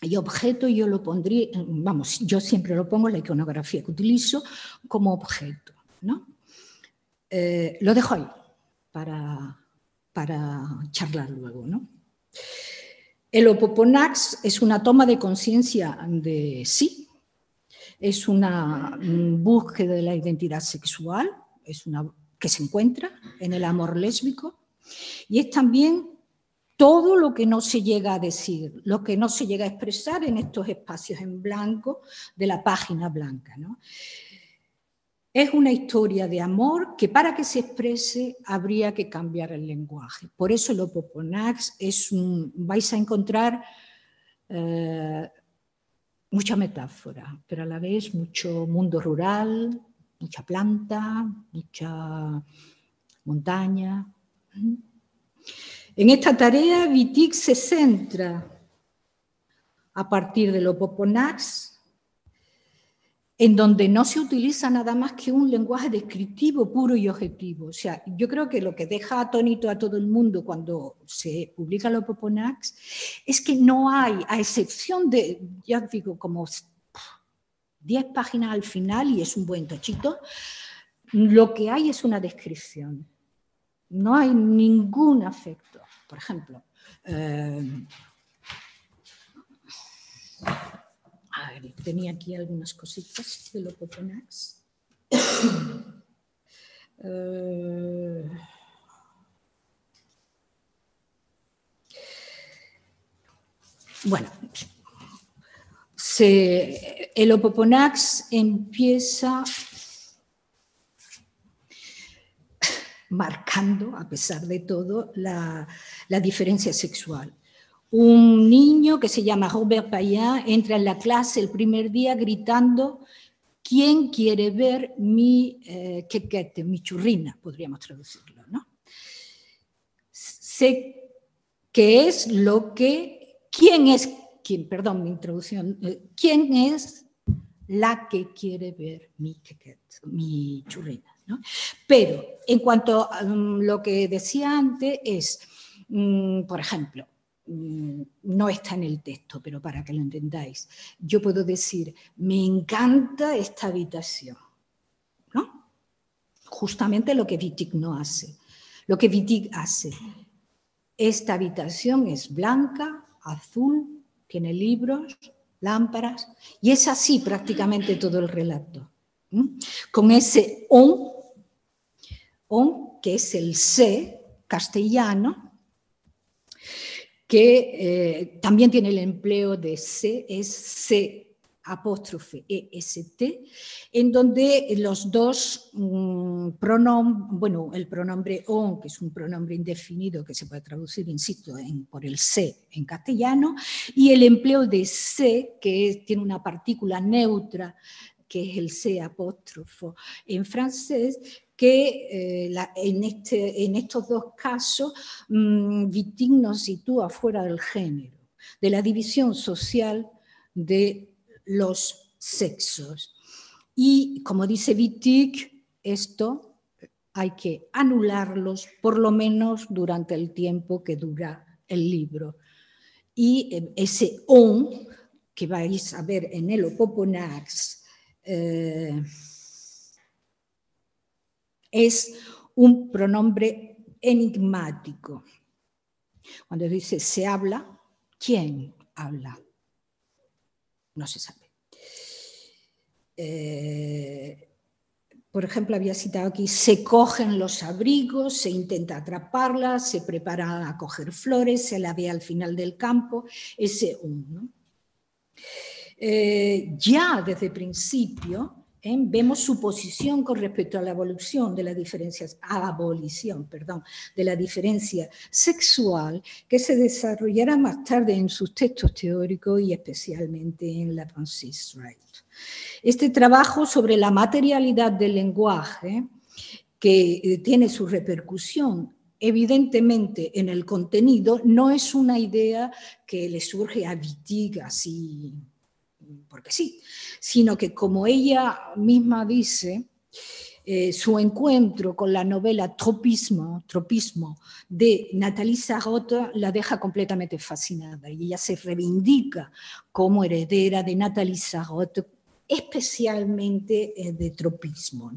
Y objeto yo lo pondría, vamos, yo siempre lo pongo en la iconografía que utilizo como objeto, ¿no? Eh, lo dejo ahí. para, para charlar luego. ¿no? El opoponax es una toma de conciencia de sí, es una búsqueda de la identidad sexual, es una que se encuentra en el amor lésbico y es también todo lo que no se llega a decir, lo que no se llega a expresar en estos espacios en blanco de la página blanca. Es una historia de amor que para que se exprese habría que cambiar el lenguaje. Por eso el Opoponax es un, vais a encontrar eh, mucha metáfora, pero a la vez mucho mundo rural, mucha planta, mucha montaña. En esta tarea, Vitic se centra a partir de lo Poponax, en donde no se utiliza nada más que un lenguaje descriptivo puro y objetivo. O sea, yo creo que lo que deja atónito a todo el mundo cuando se publica lo Poponax es que no hay, a excepción de, ya digo, como 10 páginas al final y es un buen tochito, lo que hay es una descripción. No hay ningún afecto. Por ejemplo, eh, tenía aquí algunas cositas de lo Poponax. Eh, bueno, el Opoponax empieza marcando, a pesar de todo, la, diferencia sexual. Un niño que se llama Robert Payan entra en la clase el primer día gritando ¿Quién quiere ver mi eh, quequete, mi churrina? Podríamos traducirlo, ¿no? Sé qué es lo que, quién es, quién, perdón, mi introducción, eh, quién es la que quiere ver mi quequete, mi churrina. Pero en cuanto a mm, lo que decía antes es, mm, por ejemplo, no está en el texto, pero para que lo entendáis, yo puedo decir, me encanta esta habitación, ¿no? Justamente lo que Wittig no hace. Lo que Wittig hace, esta habitación es blanca, azul, tiene libros, lámparas, y es así prácticamente todo el relato. Con ese on on, que es el C castellano, que eh, también tiene el empleo de C, es C apóstrofe EST, en donde los dos mm, pronombres, bueno, el pronombre on, que es un pronombre indefinido que se puede traducir, insisto, en, por el C en castellano, y el empleo de C, que tiene una partícula neutra, que es el apóstrofo en francés, que eh, en, este, en, estos dos casos mmm, nos sitúa fuera del género, de la división social de los sexos. Y como dice Wittig, esto hay que anularlos por lo menos durante el tiempo que dura el libro. Y eh, ese on que vais a ver en el Opoponax, eh, es un pronombre enigmático. Cuando dice se habla, ¿quién habla? No se sabe. Eh, por ejemplo, había citado aquí, se cogen los abrigos, se intenta atraparlas, se prepara a coger flores, se la ve al final del campo, ese uno. Eh, ya desde principio ¿eh? vemos su posición con respecto a la evolución de la diferencia, abolición, perdón, de la diferencia sexual que se desarrollará más tarde en sus textos teóricos y especialmente en la Francis Wright. Este trabajo sobre la materialidad del lenguaje, que eh, tiene su repercusión evidentemente en el contenido, no es una idea que le surge a Wittig así porque sí, sino que como ella misma dice, eh, su encuentro con la novela Tropismo, de Nathalie Sarraute la deja completamente fascinada y ella se reivindica como heredera de Nathalie Sarraute, especialmente eh, de Tropismo.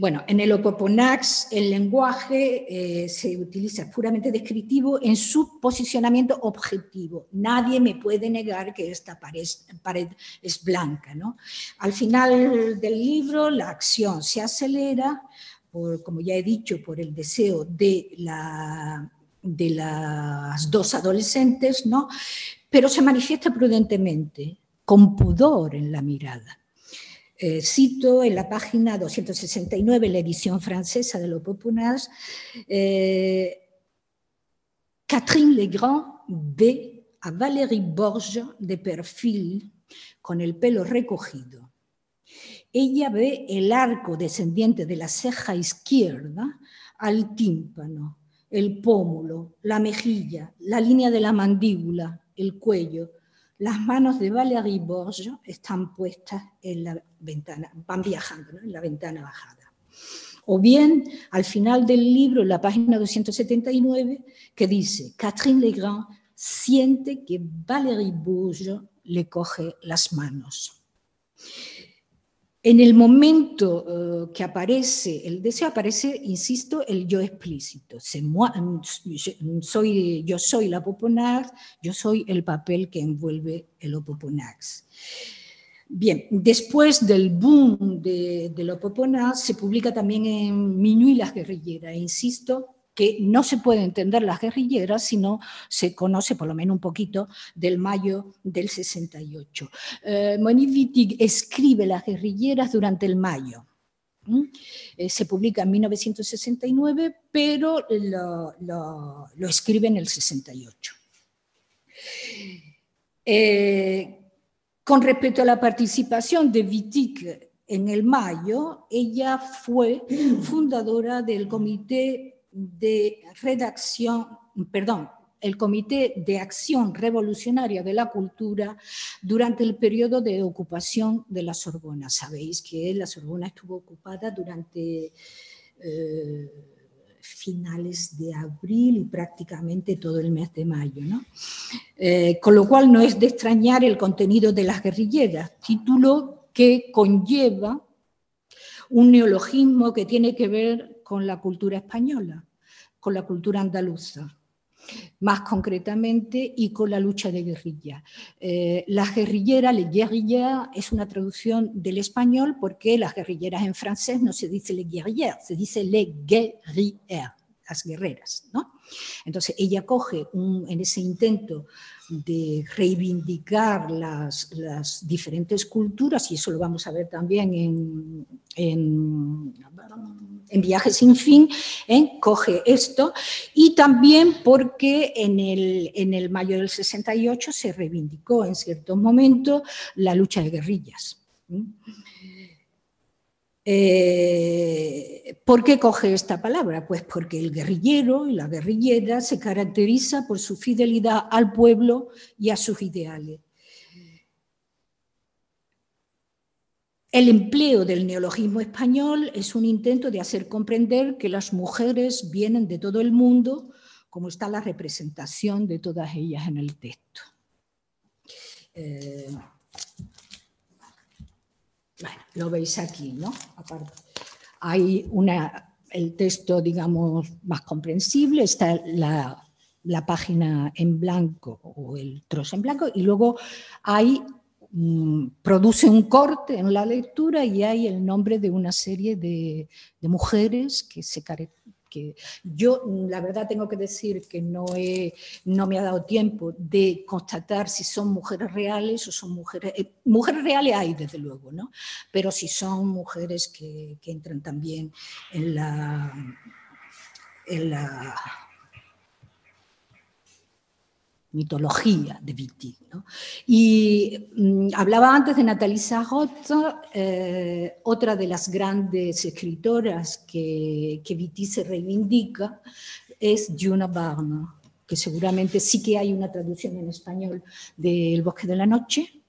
Bueno, en el Opoponax el lenguaje eh, se utiliza puramente descriptivo en su posicionamiento objetivo. Nadie me puede negar que esta pared, es blanca. ¿no? Al final del libro la acción se acelera, por, como ya he dicho, por el deseo de, de las dos adolescentes, ¿no? pero se manifiesta prudentemente, con pudor en la mirada. Eh, cito en la página 269, la edición francesa de Lo eh, Catherine Legrand ve a Valérie Borges de perfil con el pelo recogido. Ella ve el arco descendiente de la ceja izquierda al tímpano, el pómulo, la mejilla, la línea de la mandíbula, el cuello, las manos de Valérie Borges están puestas en la ventana, van viajando en la ventana bajada. O bien, al final del libro, en la página 279, que dice, Catherine Legrand siente que Valérie Borges le coge las manos. En el momento eh, que aparece el deseo, aparece, insisto, el yo explícito. soy, yo soy la Poponax, yo soy el papel que envuelve el Opoponax. Bien, después del boom de, de Opoponax, se publica también en Minuit las guerrilleras. Insisto, que no se puede entender las guerrilleras si no se conoce por lo menos un poquito del mayo del 68. Eh, Monique Wittig escribe las guerrilleras durante el mayo. Eh, se publica en 1969, pero lo, escribe en el 68. Eh, con respecto a la participación de Wittig en el mayo, ella fue fundadora del comité de redacción, perdón, el Comité de Acción Revolucionaria de la Cultura durante el periodo de ocupación de la Sorbona. Sabéis que la Sorbona estuvo ocupada durante eh, finales de abril y prácticamente todo el mes de mayo. Eh, con lo cual no es de extrañar el contenido de las guerrilleras, título que conlleva un neologismo que tiene que ver con la cultura española, con la cultura andaluza, más concretamente, y con la lucha de guerrilla. Eh, la guerrillera, le guerrilla, es una traducción del español porque las guerrilleras en francés no se dice le guerrières, se dice le guerrières, las guerreras. ¿no? Entonces ella coge en ese intento de reivindicar las, diferentes culturas, y eso lo vamos a ver también en, en, Viajes sin fin, ¿eh? coge esto, y también porque en el, en el mayo del 68 se reivindicó en cierto momento la lucha de guerrillas. ¿Por qué coge esta palabra? Pues porque el guerrillero y la guerrillera se caracteriza por su fidelidad al pueblo y a sus ideales. El empleo del neologismo español es un intento de hacer comprender que las mujeres vienen de todo el mundo, como está la representación de todas ellas en el texto. Eh, lo veis aquí, ¿no? Hay una, el texto, digamos, más comprensible, está la, página en blanco o el trozo en blanco, y luego hay, mm, produce un corte en la lectura y hay el nombre de una serie de, de mujeres que se caracterizan que yo la verdad tengo que decir que no, no me ha dado tiempo de constatar si son mujeres reales o son mujeres, eh, mujeres reales hay desde luego, ¿no? pero si son mujeres que, que entran también en la mitología de Wittig. Y mm, hablaba antes de Nathalie Sarraute, eh, otra de las grandes escritoras que, que Wittig se reivindica es Juna Barna, que seguramente sí que hay una traducción en español de El bosque de la noche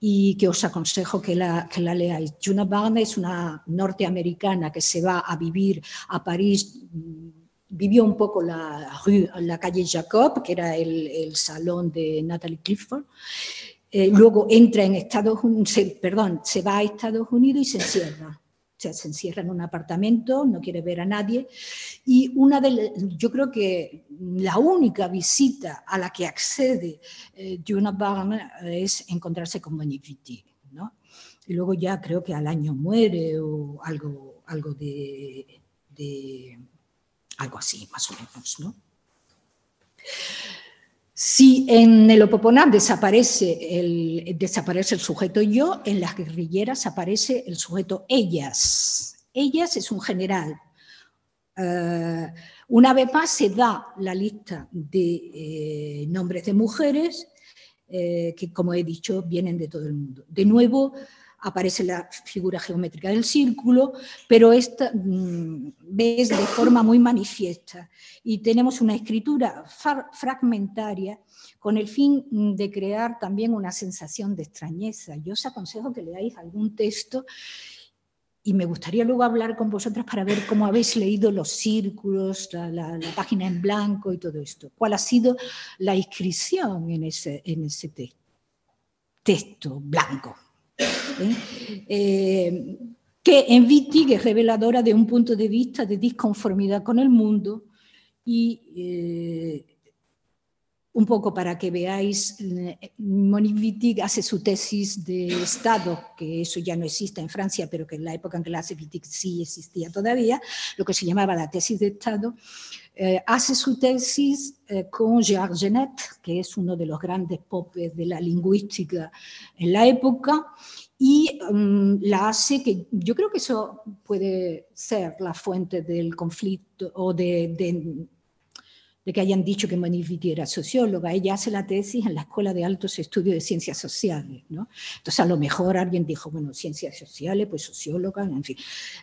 y que os aconsejo que la, que la leáis. Juna Barna es una norteamericana que se va a vivir a París vivió un poco la, la calle Jacob, que era el, salón de Natalie Clifford. Eh, luego entra en Estados Unidos, perdón, se va a Estados Unidos y se encierra. sea, se encierra en un apartamento, no quiere ver a nadie. Y una de, yo creo que la única visita a la que accede eh, Juna es encontrarse con Bonifiti. ¿no? Y luego ya creo que al año muere o algo, algo de, de algo así, más o menos. ¿no? Si en el Opoponá desaparece el, desaparece el sujeto yo, en las guerrilleras aparece el sujeto ellas. Ellas es un general. Eh, una vez más se da la lista de eh, nombres de mujeres eh, que, como he dicho, vienen de todo el mundo. De nuevo, aparece la figura geométrica del círculo, pero esta mm, ves de forma muy manifiesta. Y tenemos una escritura fragmentaria con el fin mm, de crear también una sensación de extrañeza. Yo os aconsejo que leáis algún texto y me gustaría luego hablar con vosotras para ver cómo habéis leído los círculos, la, página en blanco y todo esto. ¿Cuál ha sido la inscripción en ese, en ese texto blanco? ¿Eh? Eh, que en Wittig es reveladora de un punto de vista de disconformidad con el mundo y eh, un poco para que veáis, Monique Wittig hace su tesis de Estado, que eso ya no existe en Francia, pero que en la época en que la hace Wittig sí existía todavía, lo que se llamaba la tesis de Estado, hace su tesis con Gérard Genet, que es uno de los grandes popes de la lingüística en la época, y mm, la hace que yo creo que eso puede ser la fuente del conflicto o de, de, que hayan dicho que Manifiti era socióloga. Ella hace la tesis en la Escuela de Altos Estudios de Ciencias Sociales. ¿no? Entonces a lo mejor alguien dijo, bueno, ciencias sociales, pues socióloga, en fin.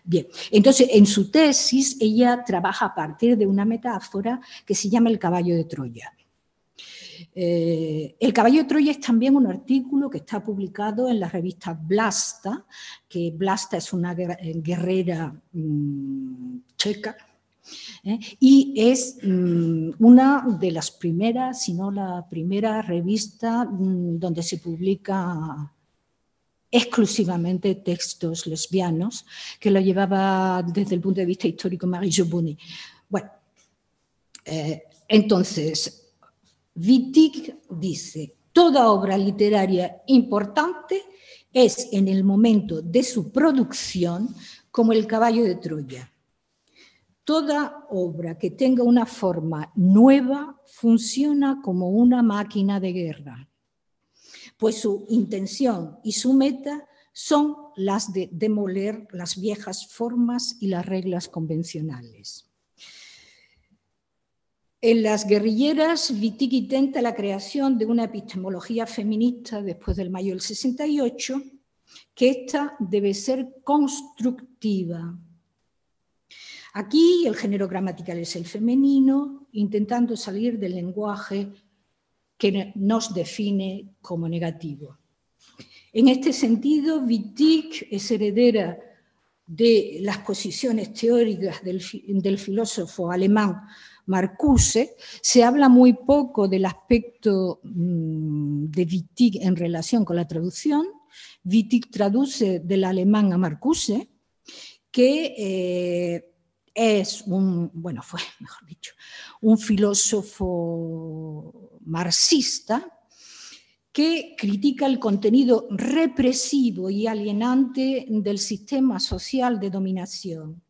Bien, entonces en su tesis ella trabaja a partir de una metáfora que se llama el caballo de Troya. Eh, el caballo de Troya es también un artículo que está publicado en la revista Blasta, que Blasta es una guerrera mm, checa, ¿eh? y es mm, una de las primeras, si no la primera revista mm, donde se publica exclusivamente textos lesbianos, que lo llevaba desde el punto de vista histórico Marie Joboni. Bueno, eh, entonces, Wittig dice, toda obra literaria importante es en el momento de su producción como el caballo de Troya. Toda obra que tenga una forma nueva funciona como una máquina de guerra, pues su intención y su meta son las de demoler las viejas formas y las reglas convencionales. En las guerrilleras, Wittig intenta la creación de una epistemología feminista después del mayo del 68, que ésta debe ser constructiva. Aquí el género gramatical es el femenino, intentando salir del lenguaje que nos define como negativo. En este sentido, Wittig es heredera de las posiciones teóricas del, del filósofo alemán Marcuse, se habla muy poco del aspecto mm, de Wittig en relación con la traducción. Wittig traduce del alemán a Marcuse, que eh, es un, bueno, fue, mejor dicho, un filósofo marxista que critica el contenido represivo y alienante del sistema social de dominación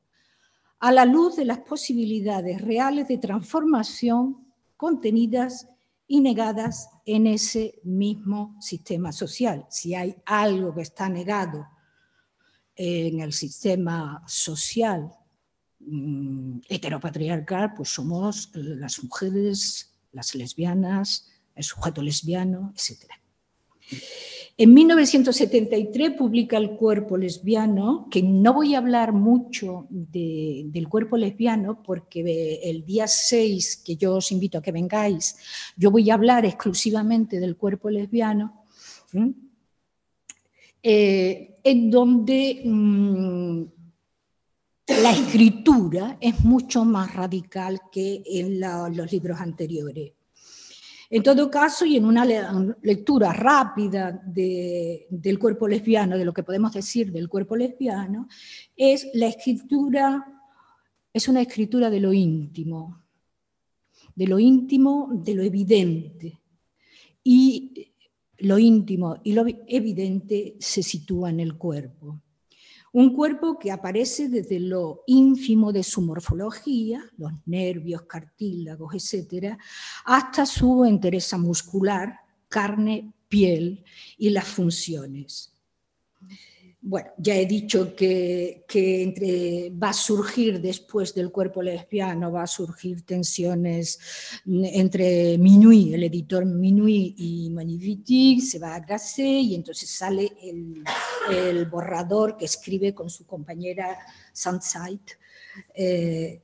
a la luz de las posibilidades reales de transformación contenidas y negadas en ese mismo sistema social. Si hay algo que está negado en el sistema social mm, heteropatriarcal, pues somos las mujeres, las lesbianas, el sujeto lesbiano, etc. En 1973 publica El cuerpo lesbiano, que no voy a hablar mucho del cuerpo lesbiano porque el día 6, que yo os invito a que vengáis, yo voy a hablar exclusivamente del cuerpo lesbiano, eh, en donde mm, la escritura es mucho más radical que en los libros anteriores. En todo caso, y en una lectura rápida del cuerpo lesbiano, de lo que podemos decir del cuerpo lesbiano, es la escritura, es una escritura de lo íntimo, de lo íntimo, de lo evidente. Y lo íntimo y lo evidente se sitúa en el cuerpo. Un cuerpo que aparece desde lo ínfimo de su morfología, los nervios, cartílagos, etc., hasta su entereza muscular, carne, piel y las funciones. Bueno, ya he dicho que, entre, va a surgir después del cuerpo lesbiano, va a surgir tensiones entre Minuit, el editor Minuit y Magnifique, se va a Grasset y entonces sale el, borrador que escribe con su compañera Sanzait. Eh,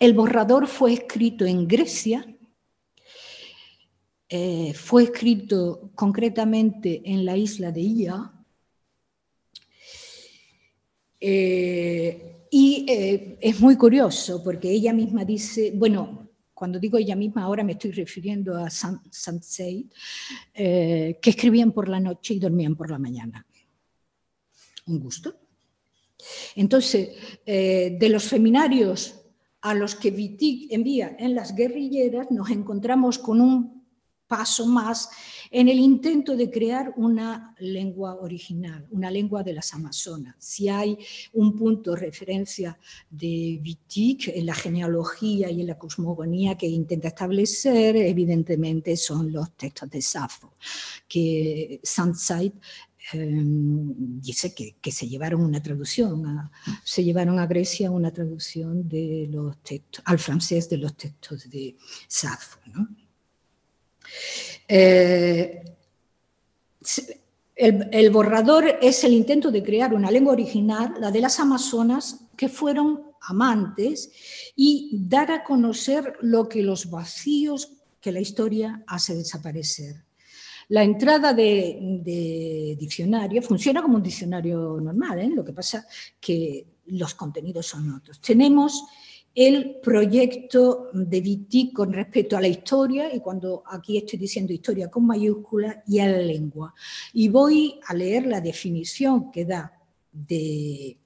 el borrador fue escrito en Grecia, eh, fue escrito concretamente en la isla de Ia, eh, y eh, es muy curioso porque ella misma dice, bueno, cuando digo ella misma, ahora me estoy refiriendo a Sansei, eh, que escribían por la noche y dormían por la mañana. Un gusto. Entonces, de los seminarios a los que Wittig envía en las guerrilleras, nos encontramos con un paso más en el intento de crear una lengua original, una lengua de las Amazonas. Si hay un punto de referencia de Wittig en la genealogía y en la cosmogonía que intenta establecer, evidentemente son los textos de Safo, que Sanzait em, dice que, se llevaron una traducción, se llevaron a Grecia una traducción de los textos, al francés de los textos de Safo. ¿no? Eh, el, borrador es el intento de crear una lengua original, la de las amazonas, que fueron amantes, y dar a conocer lo que los vacíos que la historia hace desaparecer. La entrada de, diccionario funciona como un diccionario normal, ¿eh? lo que pasa que los contenidos son otros. Tenemos el proyecto de Viti con respecto a la historia, y cuando aquí estoy diciendo historia con mayúscula, y a la lengua. Y voy a leer la definición que da de,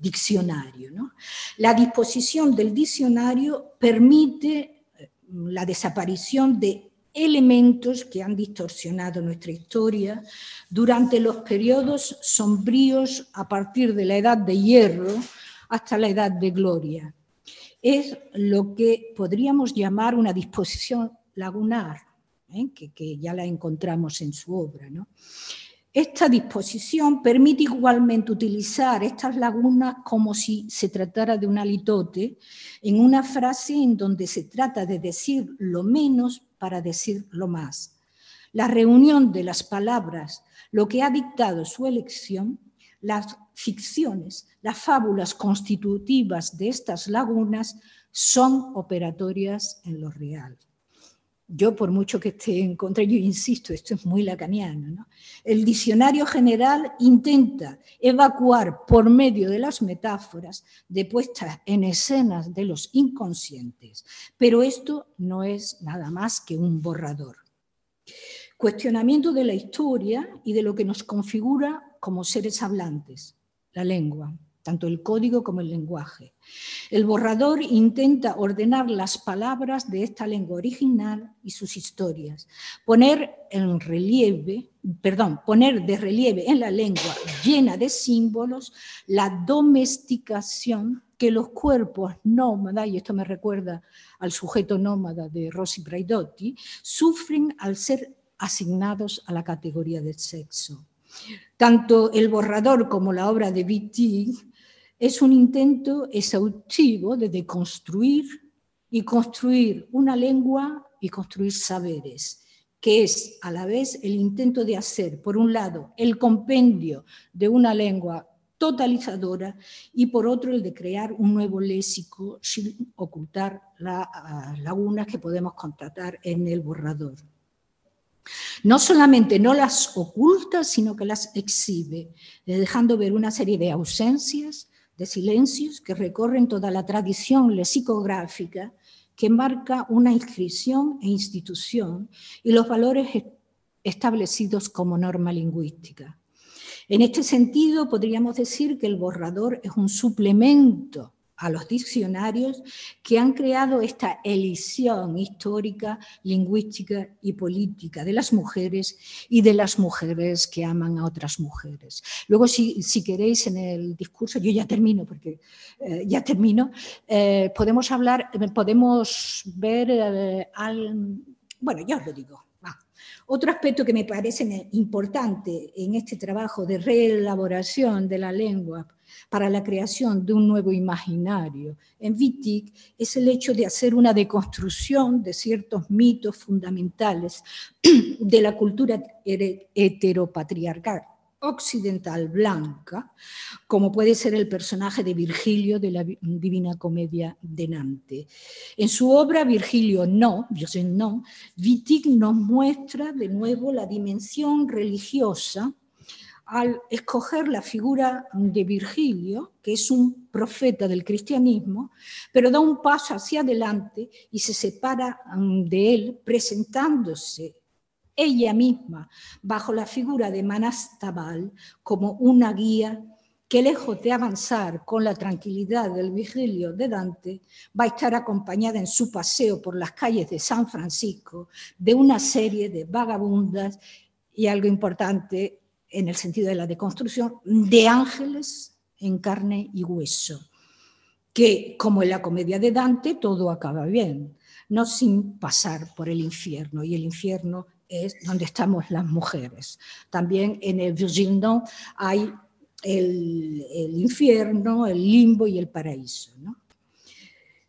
diccionario. La disposición del diccionario permite eh, la desaparición de elementos que han distorsionado nuestra historia durante los periodos sombríos a partir de la edad de hierro hasta la edad de gloria. Es lo que podríamos llamar una disposición lagunar, ¿eh? que, ya la encontramos en su obra. Esta disposición permite igualmente utilizar estas lagunas como si se tratara de un alitote en una frase en donde se trata de decir lo menos para decir lo más. La reunión de las palabras, lo que ha dictado su elección, las ficciones, las fábulas constitutivas de estas lagunas son operatorias en lo real. Yo, por mucho que esté en contra, yo insisto, esto es muy lacaniano. El diccionario general intenta evacuar por medio de las metáforas de puestas en escenas de los inconscientes, pero esto no es nada más que un borrador. Cuestionamiento de la historia y de lo que nos configura como seres hablantes, la lengua, tanto el código como el lenguaje. El borrador intenta ordenar las palabras de esta lengua original y sus historias, poner en relieve, perdón, poner de relieve en la lengua llena de símbolos la domesticación que los cuerpos nómadas, y esto me recuerda al sujeto nómada de Rossi Braidotti, sufren al ser asignados a la categoría del sexo. Tanto el borrador como la obra de Wittig es un intento exhaustivo de deconstruir y construir una lengua y construir saberes, que es a la vez el intento de hacer, por un lado, el compendio de una lengua totalizadora y por otro el de crear un nuevo léxico sin ocultar las ah, lagunas que podemos contratar en el borrador. No solamente no las oculta, sino que las exhibe, dejando ver una serie de ausencias, de silencios que recorren toda la tradición lexicográfica que marca una inscripción e institución y los valores establecidos como norma lingüística. En este sentido, podríamos decir que el borrador es un suplemento a los diccionarios que han creado esta elisión histórica, lingüística y política de las mujeres y de las mujeres que aman a otras mujeres. Luego, si, queréis, en el discurso, yo ya termino, porque eh, ya termino, eh, podemos hablar, podemos ver eh, al... Bueno, ya os lo digo. Otro aspecto que me parece importante en este trabajo de reelaboración de la lengua para la creación de un nuevo imaginario en Wittig es el hecho de hacer una deconstrucción de ciertos mitos fundamentales de la cultura heteropatriarcal occidental blanca, como puede ser el personaje de Virgilio de la Divina Comedia de Nantes. En su obra Virgilio no, no, Wittig nos muestra de nuevo la dimensión religiosa al escoger la figura de Virgilio, que es un profeta del cristianismo, pero da un paso hacia adelante y se separa mm, de él presentándose ella misma bajo la figura de Manastabal como una guía que lejos de avanzar con la tranquilidad del Virgilio de Dante, va a estar acompañada en su paseo por las calles de San Francisco de una serie de vagabundas y algo importante, en el sentido de la deconstrucción, de ángeles en carne y hueso, que como en la comedia de Dante todo acaba bien, no sin pasar por el infierno, y el infierno es donde estamos las mujeres. También en el Virgin hay el, infierno, el limbo y el paraíso.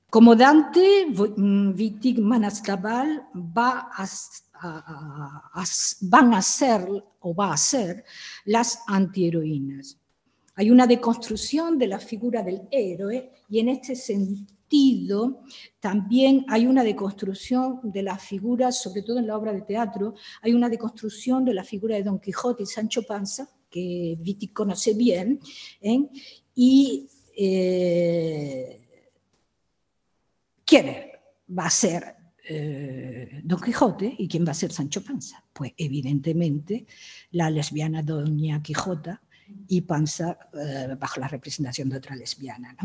Como Dante, Wittig Manastabal va a van a ser o va a ser las antiheroínas. Hay una deconstrucción de la figura del héroe y en este sentido también hay una deconstrucción de la figura, sobre todo en la obra de teatro, hay una deconstrucción de la figura de Don Quijote y Sancho Panza, que Viti conoce bien, ¿eh? y eh, ¿quién va a ser eh, Don Quijote y quién va a ser Sancho Panza. Pues evidentemente la lesbiana Doña Quijota y Panza eh, bajo la representación de otra lesbiana.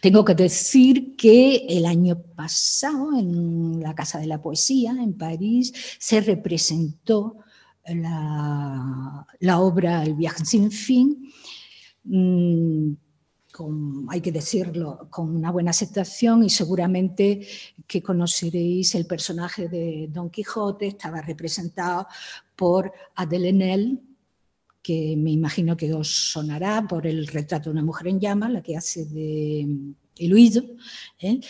Tengo que decir que el año pasado en la Casa de la Poesía en París se representó la, obra El viaje sin fin. Hay que decirlo, con una buena aceptación y seguramente que conoceréis el personaje de Don Quijote, estaba representado por Adele Haenel, que me imagino que os sonará por el retrato de una mujer en llama, la que hace de Eluido, ¿eh?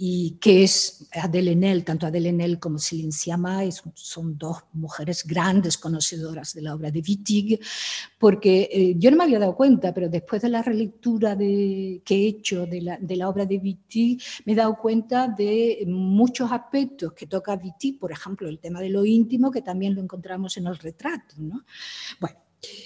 Y que es Adele Nel, tanto Adele Nel como Silenciama, son dos mujeres grandes conocedoras de la obra de Wittig, porque eh, yo no me había dado cuenta, pero después de la relectura de, que he hecho de la, de la, obra de Wittig, me he dado cuenta de muchos aspectos que toca Wittig, por ejemplo, el tema de lo íntimo, que también lo encontramos en el retrato. ¿no? Bueno,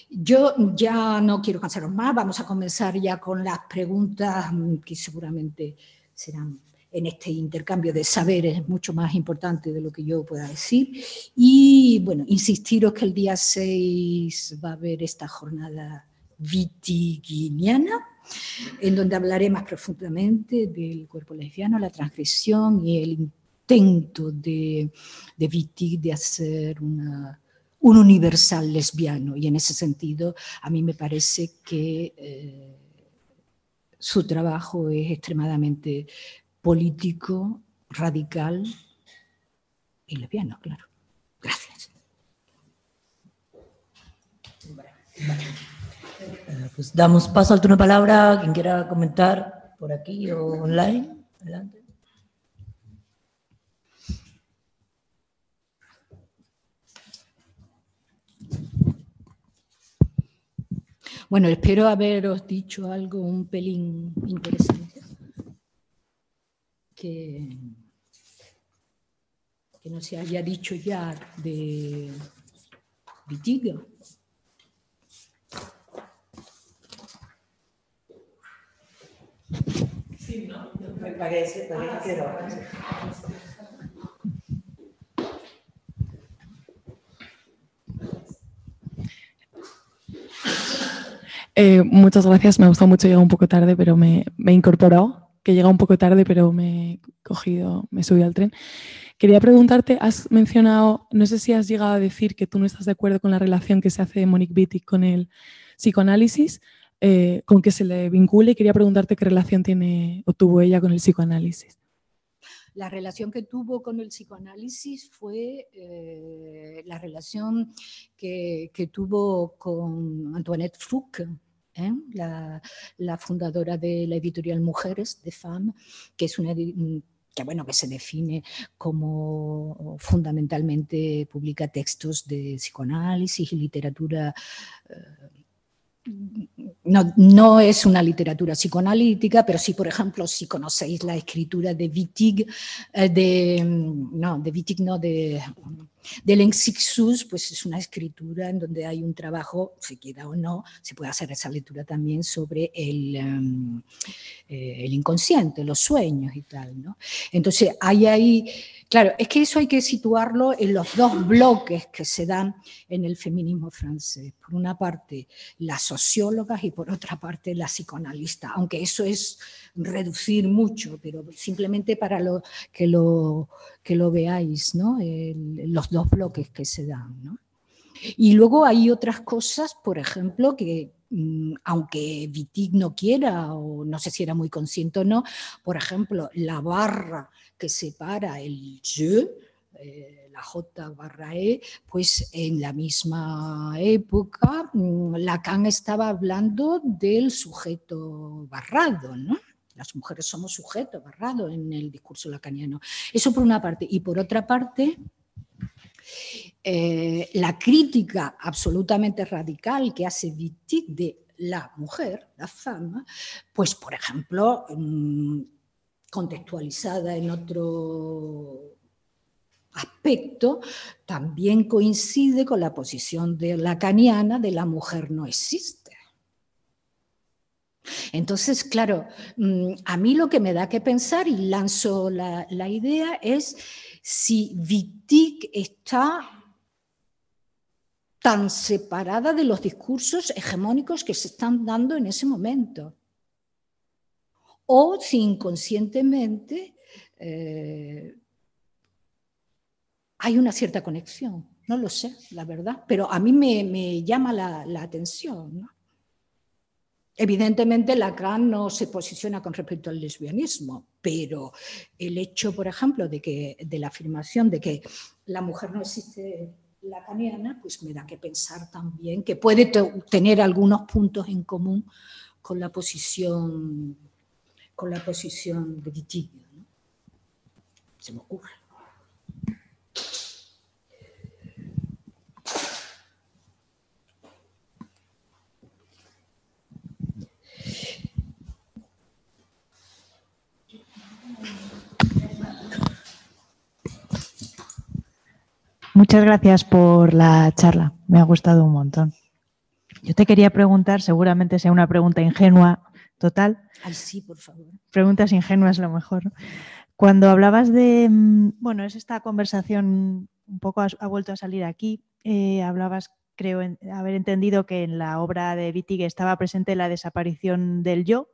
yo ya no quiero cansaros más, vamos a comenzar ya con las preguntas mm, que seguramente serán en este intercambio de saberes mucho más importante de lo que yo pueda decir. Y bueno, insistiros que el día 6 va a haber esta jornada vitiguiniana, en donde hablaré más profundamente del cuerpo lesbiano, la transgresión y el intento de, de Wittig de hacer una, un universal lesbiano. Y en ese sentido, a mí me parece que eh, su trabajo es extremadamente político, radical y lesbiano, claro. Gracias. Eh, pues damos paso al turno de palabra. Quien quiera comentar por aquí o online. Adelante. Bueno, espero haberos dicho algo un pelín interesante que, no se haya dicho ya de Vitigo. Sí, ¿no? Para que, para que Eh, muchas gracias, me ha gustado mucho, llega un poco tarde, pero me, he incorporado, que llega un poco tarde, pero me he cogido, me he subido al tren. Quería preguntarte, has mencionado, no sé si has llegado a decir que tú no estás de acuerdo con la relación que se hace de Monique Wittig con el psicoanálisis, eh, con que se le vincule, y quería preguntarte qué relación tiene o tuvo ella con el psicoanálisis. La relación que tuvo con el psicoanálisis fue eh, la relación que, tuvo con Antoinette Fouque, ¿eh? la, fundadora de la editorial Mujeres de FAM, que es una que bueno, que se define como fundamentalmente publica textos de psicoanálisis y literatura eh, no, no, es una literatura psicoanalítica, pero sí, por ejemplo, si conocéis la escritura de Wittig, eh, de, no, de Wittig, no, de, de Lensixus, pues es una escritura en donde hay un trabajo, se queda o no, se puede hacer esa lectura también sobre el, em, eh, el inconsciente, los sueños y tal, ¿no? Entonces, hay ahí Claro, es que eso hay que situarlo en los dos bloques que se dan en el feminismo francés. Por una parte, las sociólogas y por otra parte, las psicoanalistas. Aunque eso es reducir mucho, pero simplemente para lo, que, lo, veáis, ¿no? los dos bloques que se dan. Y luego hay otras cosas, por ejemplo, que mm, aunque Wittig no quiera, o no sé si era muy consciente o no, por ejemplo, la barra que separa el je, eh, la J barra E, pues en la misma época mm, Lacan estaba hablando del sujeto barrado, ¿no? Las mujeres somos sujeto barrado en el discurso lacaniano. Eso por una parte. Y por otra parte, eh, la crítica absolutamente radical que hace Wittig de la mujer, la fama, pues por ejemplo, mm, contextualizada en otro aspecto, también coincide con la posición lacaniana de la mujer no existe. Entonces, claro, mm, a mí lo que me da que pensar, y lanzo la, la idea, es si Wittig está tan separada de los discursos hegemónicos que se están dando en ese momento o si inconscientemente eh, hay una cierta conexión. No lo sé, la verdad, pero a mí me, llama la, atención. Evidentemente, Lacan no se posiciona con respecto al lesbianismo, pero el hecho, por ejemplo, de, que, de la afirmación de que la mujer no existe lacaniana, pues me da que pensar también que puede tener algunos puntos en común con la posición con la posición de Vitigno. ¿no? Se me ocurre. Muchas gracias por la charla, me ha gustado un montón. Yo te quería preguntar, seguramente sea una pregunta ingenua, total. Ay, sí, por favor. Preguntas ingenuas lo mejor. Cuando hablabas de, mm, bueno, es esta conversación un poco ha, vuelto a salir aquí, eh, hablabas, creo, haber entendido que en la obra de Wittig estaba presente la desaparición del yo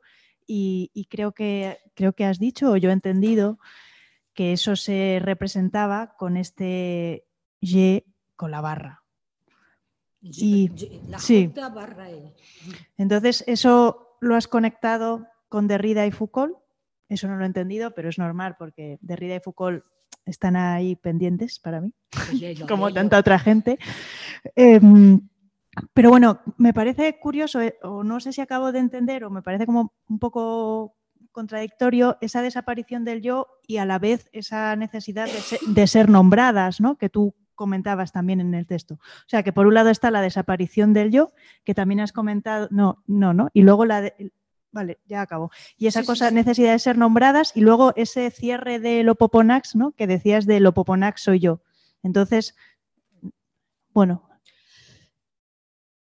y, creo, que, creo que has dicho, o yo he entendido, que eso se representaba con este je con la barra. Y, la sí. barra e. Entonces, eso lo has conectado con Derrida y Foucault. Eso no lo he entendido, pero es normal porque Derrida y Foucault están ahí pendientes para mí, pues como tanta otra gente. Em, pero bueno, me parece curioso, eh, o no sé si acabo de entender, o me parece como un poco contradictorio esa desaparición del yo y a la vez esa necesidad de ser, de ser nombradas, ¿no? Que tú comentabas también en el texto. O sea, que por un lado está la desaparición del yo, que también has comentado, no, no, no, y luego la, vale, ya acabo. Y esa cosa, necesidad de ser nombradas, y luego ese cierre de Lopoponax, ¿no? Que decías de Lopoponax soy yo. Entonces, bueno.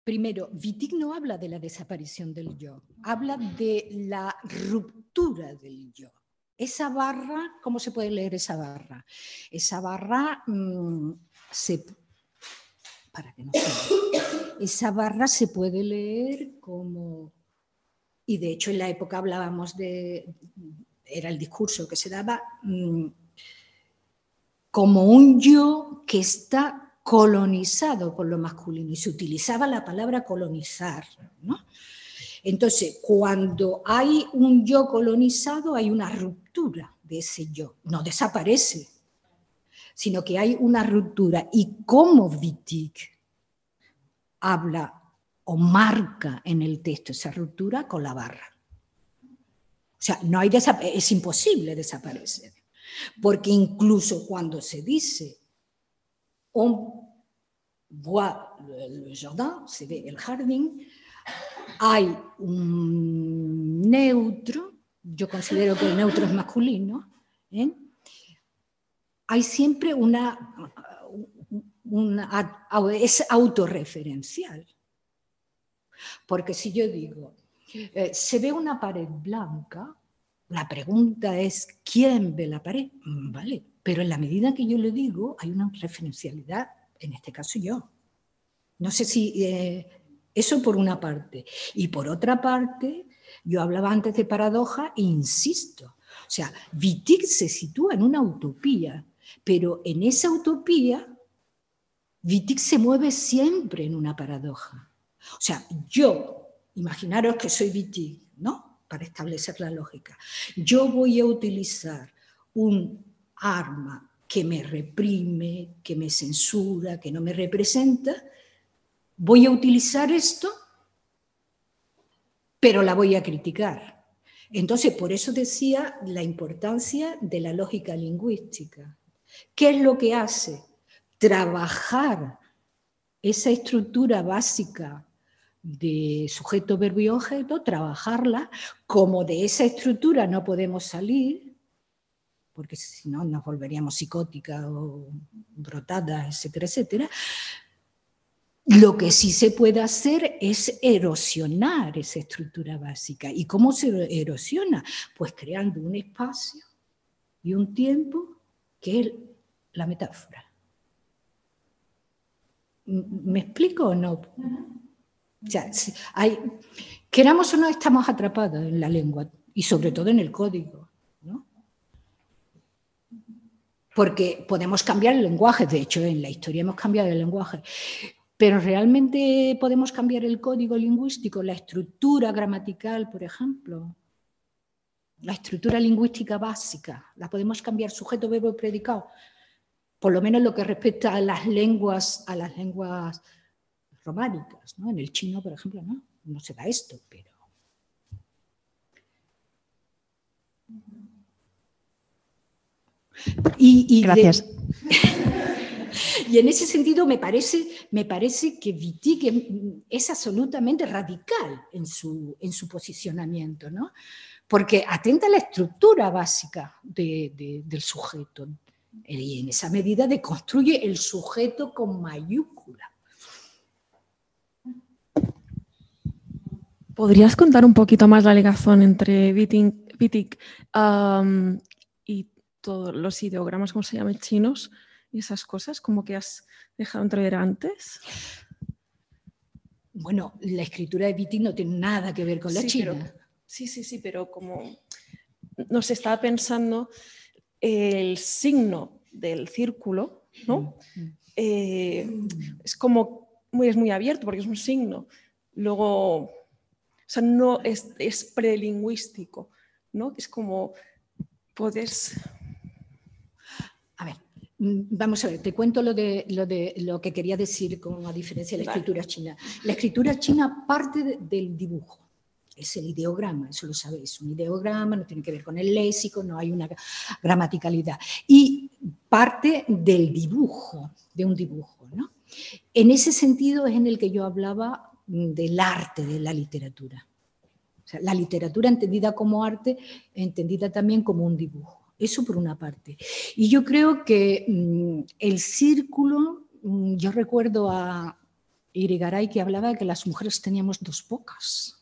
Primero, Wittig no habla de la desaparición del yo, habla de la ruptura del yo. Esa barra, ¿cómo se puede leer esa barra? Esa barra mm, se, no esa barra se puede leer como, y de hecho en la época hablábamos de, era el discurso que se daba, mm, como un yo que está colonizado por lo masculino y se utilizaba la palabra colonizar. Entonces, cuando hay un yo colonizado, hay una ruptura de ese yo, no desaparece, sino que hay una ruptura. Y cómo Wittig habla o marca en el texto esa ruptura con la barra. O sea, no hay es imposible desaparecer, porque incluso cuando se dice on voit le, jardin, se ve el jardín, hay un neutro, yo considero que el neutro es masculino, ¿eh? Hay siempre una, es autorreferencial. Porque si yo digo, eh, se ve una pared blanca, la pregunta es, ¿quién ve la pared? Mm, vale, pero en la medida que yo le digo, hay una referencialidad, en este caso yo. No sé si eh, eso por una parte. Y por otra parte, yo hablaba antes de paradoja insisto. O sea, Wittig se sitúa en una utopía, pero en esa utopía, Wittig se mueve siempre en una paradoja. O sea, yo, imaginaros que soy Wittig, ¿no? Para establecer la lógica. Yo voy a utilizar un arma que me reprime, que me censura, que no me representa, voy a utilizar esto, pero la voy a criticar. Entonces, por eso decía la importancia de la lógica lingüística. ¿Qué es lo que hace? Trabajar esa estructura básica de sujeto, verbo y objeto, trabajarla, como de esa estructura no podemos salir, porque si no nos volveríamos psicóticas o brotadas, etcétera, etcétera. Lo que sí se puede hacer es erosionar esa estructura básica. ¿Y cómo se erosiona? Pues creando un espacio y un tiempo que es la metáfora. ¿Me explico o no? hay, queramos o no, estamos atrapados en la lengua y sobre todo en el código. porque podemos cambiar el lenguaje, de hecho en la historia hemos cambiado el lenguaje, pero realmente podemos cambiar el código lingüístico, la estructura gramatical, por ejemplo, la estructura lingüística básica, la podemos cambiar sujeto, verbo, predicado, por lo menos lo que respecta a las lenguas, a las lenguas románicas, ¿no? En el chino, por ejemplo, no, no se da esto, pero Y, Gracias. y en ese sentido me parece, me parece que Wittig es absolutamente radical en su, en su posicionamiento, ¿no? porque atenta a la estructura básica del sujeto y en esa medida deconstruye el sujeto con mayúscula. ¿Podrías contar un poquito más la ligación entre Wittig, y todos los ideogramas, como se llaman, chinos y esas cosas, como que has dejado entrever antes? Bueno, la escritura de Wittig no tiene nada que ver con la china. sí, sí, sí, pero como nos estaba pensando el signo del círculo, ¿no? Eh, es como muy, es muy abierto porque es un signo. Luego, o sea, no es, es prelingüístico, ¿no? Es como puedes a ver, mm, vamos a ver, te cuento lo de, lo de lo que quería decir con a diferencia de la escritura china. La escritura china parte del dibujo, es el ideograma, eso lo sabéis, un ideograma no tiene que ver con el léxico, no hay una gramaticalidad. Y parte del dibujo, de un dibujo. ¿no? En ese sentido es en el que yo hablaba mm, del arte de la literatura. La literatura entendida como arte, entendida también como un dibujo. Eso por una parte. Y yo creo que mm, el círculo, mm, yo recuerdo a Irigaray que hablaba de que las mujeres teníamos dos bocas.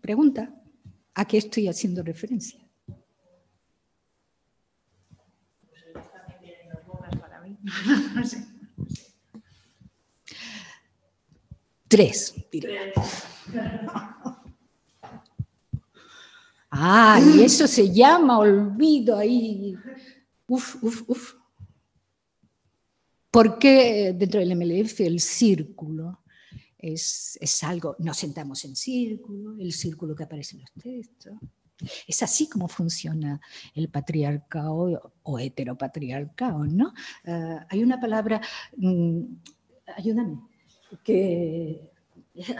Pregunta, ¿a qué estoy haciendo referencia? Tres. Ah, y eso se llama olvido ahí. Uf, uf, uf. ¿Por qué dentro del MLF el círculo es, es, algo, nos sentamos en círculo, el círculo que aparece en los textos? Es así como funciona el patriarcado o heteropatriarcado, ¿no? Uh, hay una palabra, mmm, ayúdame, que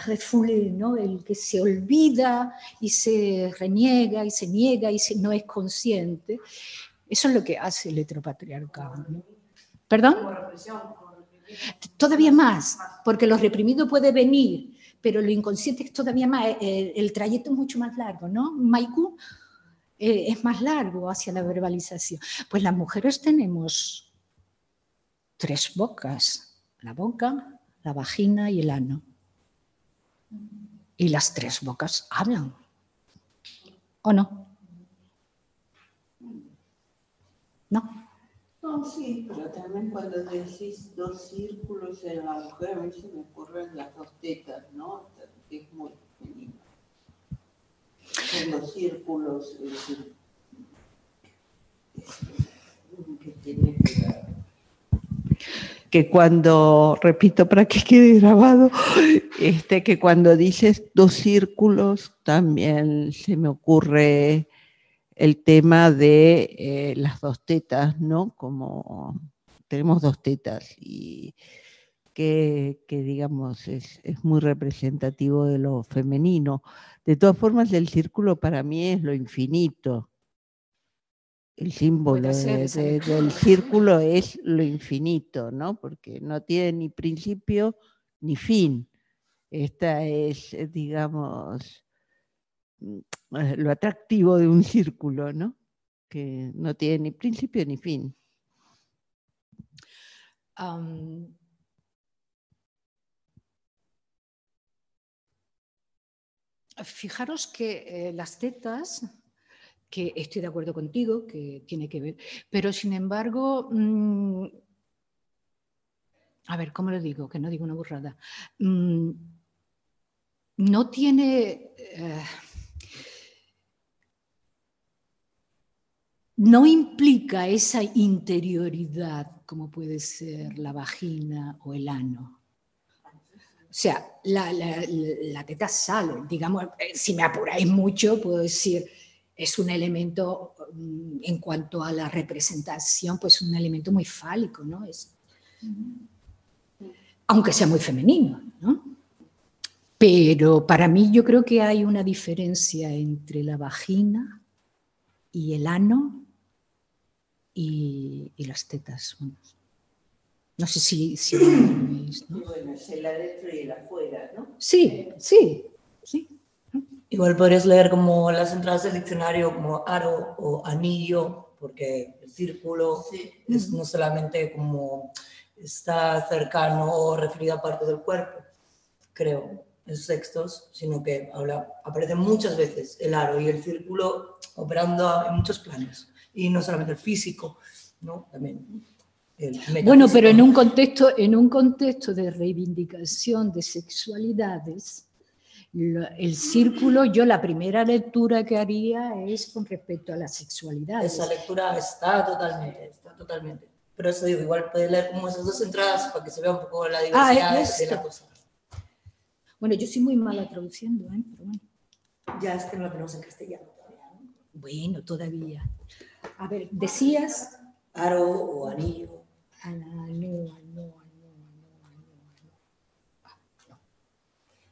refoulé, ¿no? El que se olvida y se reniega y se niega y se, no es consciente. Eso es lo que hace el heteropatriarcado. ¿no? ¿Perdón? Todavía más, porque lo reprimido puede venir, pero lo inconsciente es todavía más. El, eh, el trayecto es mucho más largo, ¿no? Maiku eh, es más largo hacia la verbalización. Pues las mujeres tenemos tres bocas, la boca, la vagina y el ano. Y las tres bocas hablan. ¿O no? ¿No? No, sí, pero también cuando decís dos círculos en la mujer, a mí se me ocurren las dos tetas, ¿no? Es muy femenino. Los círculos, que tiene que ver que cuando, repito para que quede grabado, este, que cuando dices dos círculos, también se me ocurre el tema de eh, las dos tetas, ¿no? Como tenemos dos tetas y que, que digamos, es, es, muy representativo de lo femenino. De todas formas, el círculo para mí es lo infinito, el símbolo de, de, del círculo es lo infinito, ¿no? Porque no tiene ni principio ni fin. Esta es, eh, digamos, lo atractivo de un círculo, ¿no? Que no tiene ni principio ni fin. Fijaros que eh, las tetas que estoy de acuerdo contigo, que tiene que ver, pero sin embargo, mmm, a ver, ¿cómo lo digo? Que no digo una burrada. Mmm, no tiene... Eh, no implica esa interioridad como puede ser la vagina o el ano. O sea, la, teta sale, digamos, eh, si me apuráis mucho, puedo decir, es un elemento, mm, en cuanto a la representación, pues un elemento muy fálico, ¿no? Es, aunque sea muy femenino, ¿no? Pero para mí yo creo que hay una diferencia entre la vagina y el ano y, y las tetas. No sé si... si veis, ¿no? Bueno, es el adentro y el afuera, ¿no? Sí, sí, sí. Igual podrías leer como las entradas del diccionario como aro o anillo, porque el círculo sí. es no solamente como está cercano o referido a parte del cuerpo, creo, en sus textos, sino que habla, aparece muchas veces el aro y el círculo operando en muchos planos, y no solamente el físico, ¿no? También bueno, pero en un contexto, en un contexto de reivindicación de sexualidades, el círculo, yo la primera lectura que haría es con respecto a la sexualidad. Esa lectura está totalmente, está totalmente. Pero eso digo, igual puede leer como esas dos entradas para que se vea un poco la diversidad ah, de la cosa. Bueno, yo soy muy mala traduciendo, ¿eh? pero bueno. Ya es que no lo tenemos en castellano todavía. ¿no? Bueno, todavía. A ver, decías... Aro o anillo. Anillo.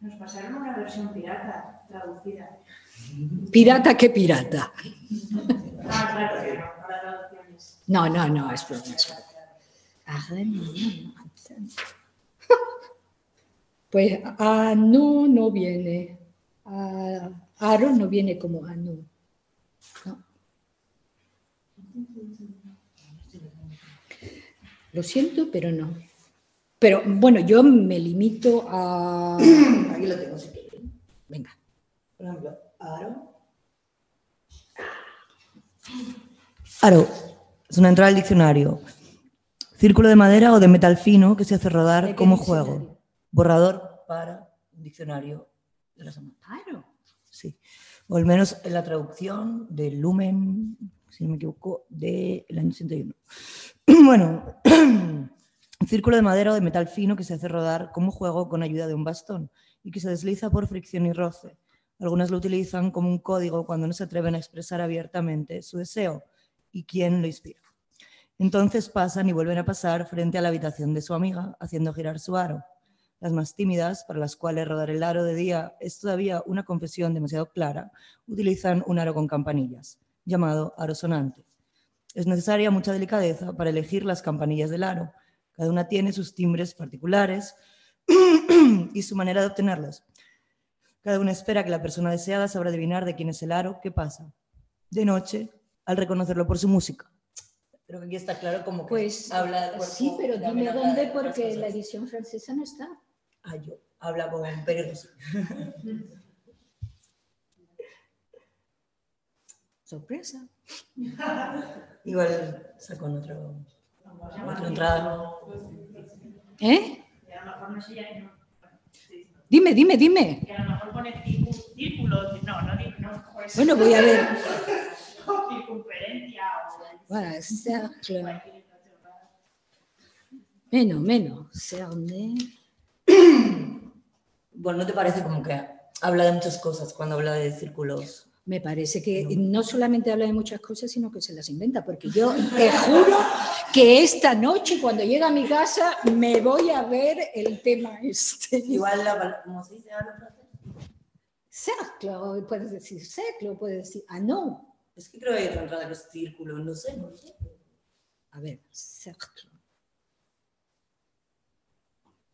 Nos pasaron una versión pirata traducida. ¿Pirata qué pirata? Ah, claro, que no, no la traducción es. No, no, no, es broma. Es Pues a no no viene. A aro no viene como a no. Lo siento, pero no. Pero bueno, yo me limito a... Aquí lo tengo, si Venga. Por ejemplo, aro. Aro. Es una entrada al diccionario. Círculo de madera o de metal fino que se hace rodar como juego. Borrador para un diccionario de la semana. Aro. Sí. O al menos en la traducción del Lumen, si no me equivoco, del año 81. Bueno, círculo de madera o de metal fino que se hace rodar como juego con ayuda de un bastón y que se desliza por fricción y roce. Algunas lo utilizan como un código cuando no se atreven a expresar abiertamente su deseo y quién lo inspira. Entonces pasan y vuelven a pasar frente a la habitación de su amiga, haciendo girar su aro. Las más tímidas, para las cuales rodar el aro de día es todavía una confesión demasiado clara, utilizan un aro con campanillas, llamado aro sonante. Es necesaria mucha delicadeza para elegir las campanillas del aro. Cada una tiene sus timbres particulares y su manera de obtenerlos. Cada una espera que la persona deseada sabrá adivinar de quién es el aro, qué pasa. De noche, al reconocerlo por su música. Creo que aquí está claro como que pues, habla del Sí, pero dime dónde porque la edición francesa no está. Ah, yo habla con Pérez. Sorpresa. Igual sacó otro, otra entrada. ¿Eh? Dime, dime, dime. Que a lo mejor pone círculos, no, no, no. Pues, bueno, voy a ver. circunferencia. Voilà, cercle. Menos, menos. Cerne. Bueno, ¿no te parece como que habla de muchas cosas cuando habla de círculos? Me parece que no solamente habla de muchas cosas, sino que se las inventa, porque yo te juro que esta noche, cuando llegue a mi casa, me voy a ver el tema este. Igual, la, ¿cómo se dice Cercle, puedes decir cercle, puedes decir, ah, no. Es que creo que hay otra entrada que es círculo, no sé, no sé. A ver, cercle.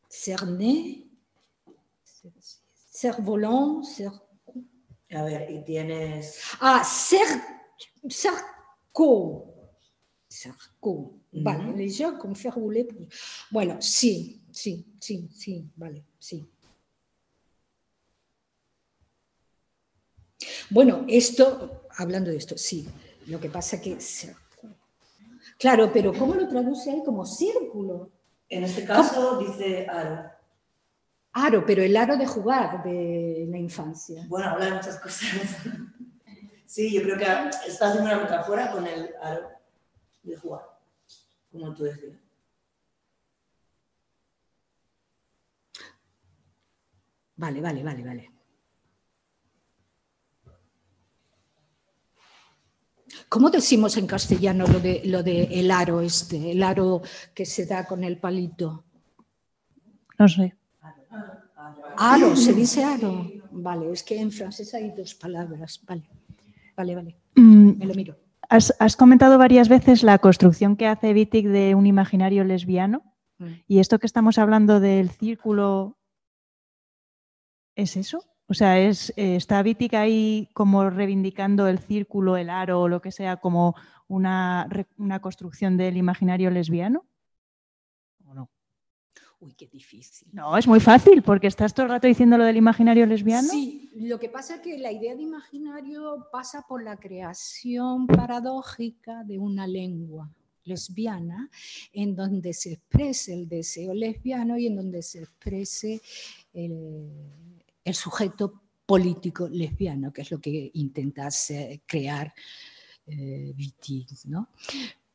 Cerné, cerf-volant, cerf... A ver, y tienes... Ah, cer... cerco. Cerco. Vale, déjà con faire rouler. Bueno, sí, sí, sí, sí, vale, sí. Bueno, esto, hablando de esto, sí. Lo que pasa que... Claro, pero ¿cómo lo traduce ahí como círculo? En este caso dice aro. Aro, pero el aro de jugar de la infancia. Bueno, habla de muchas cosas. sí, yo creo que está haciendo una metáfora con el aro de jugar, como tú decías. Vale, vale, vale, vale. ¿Cómo decimos en castellano lo de, lo de el aro este, el aro que se da con el palito? No sé. Aro, se dice aro. Vale, es que en francés hay dos palabras. Vale, vale, vale. Mm, Me lo miro. Has, has, comentado varias veces la construcción que hace Wittig de un imaginario lesbiano. Mm. Y esto que estamos hablando del círculo, ¿es eso? O sea, es, eh, ¿está Wittig ahí como reivindicando el círculo, el aro o lo que sea como una, una construcción del imaginario lesbiano? Uy, qué difícil. No, es muy fácil, porque estás todo el rato diciendo lo del imaginario lesbiano. Sí, lo que pasa es que la idea de imaginario pasa por la creación paradójica de una lengua lesbiana en donde se exprese el deseo lesbiano y en donde se exprese el, el sujeto político lesbiano, que es lo que intenta crear eh, ¿no?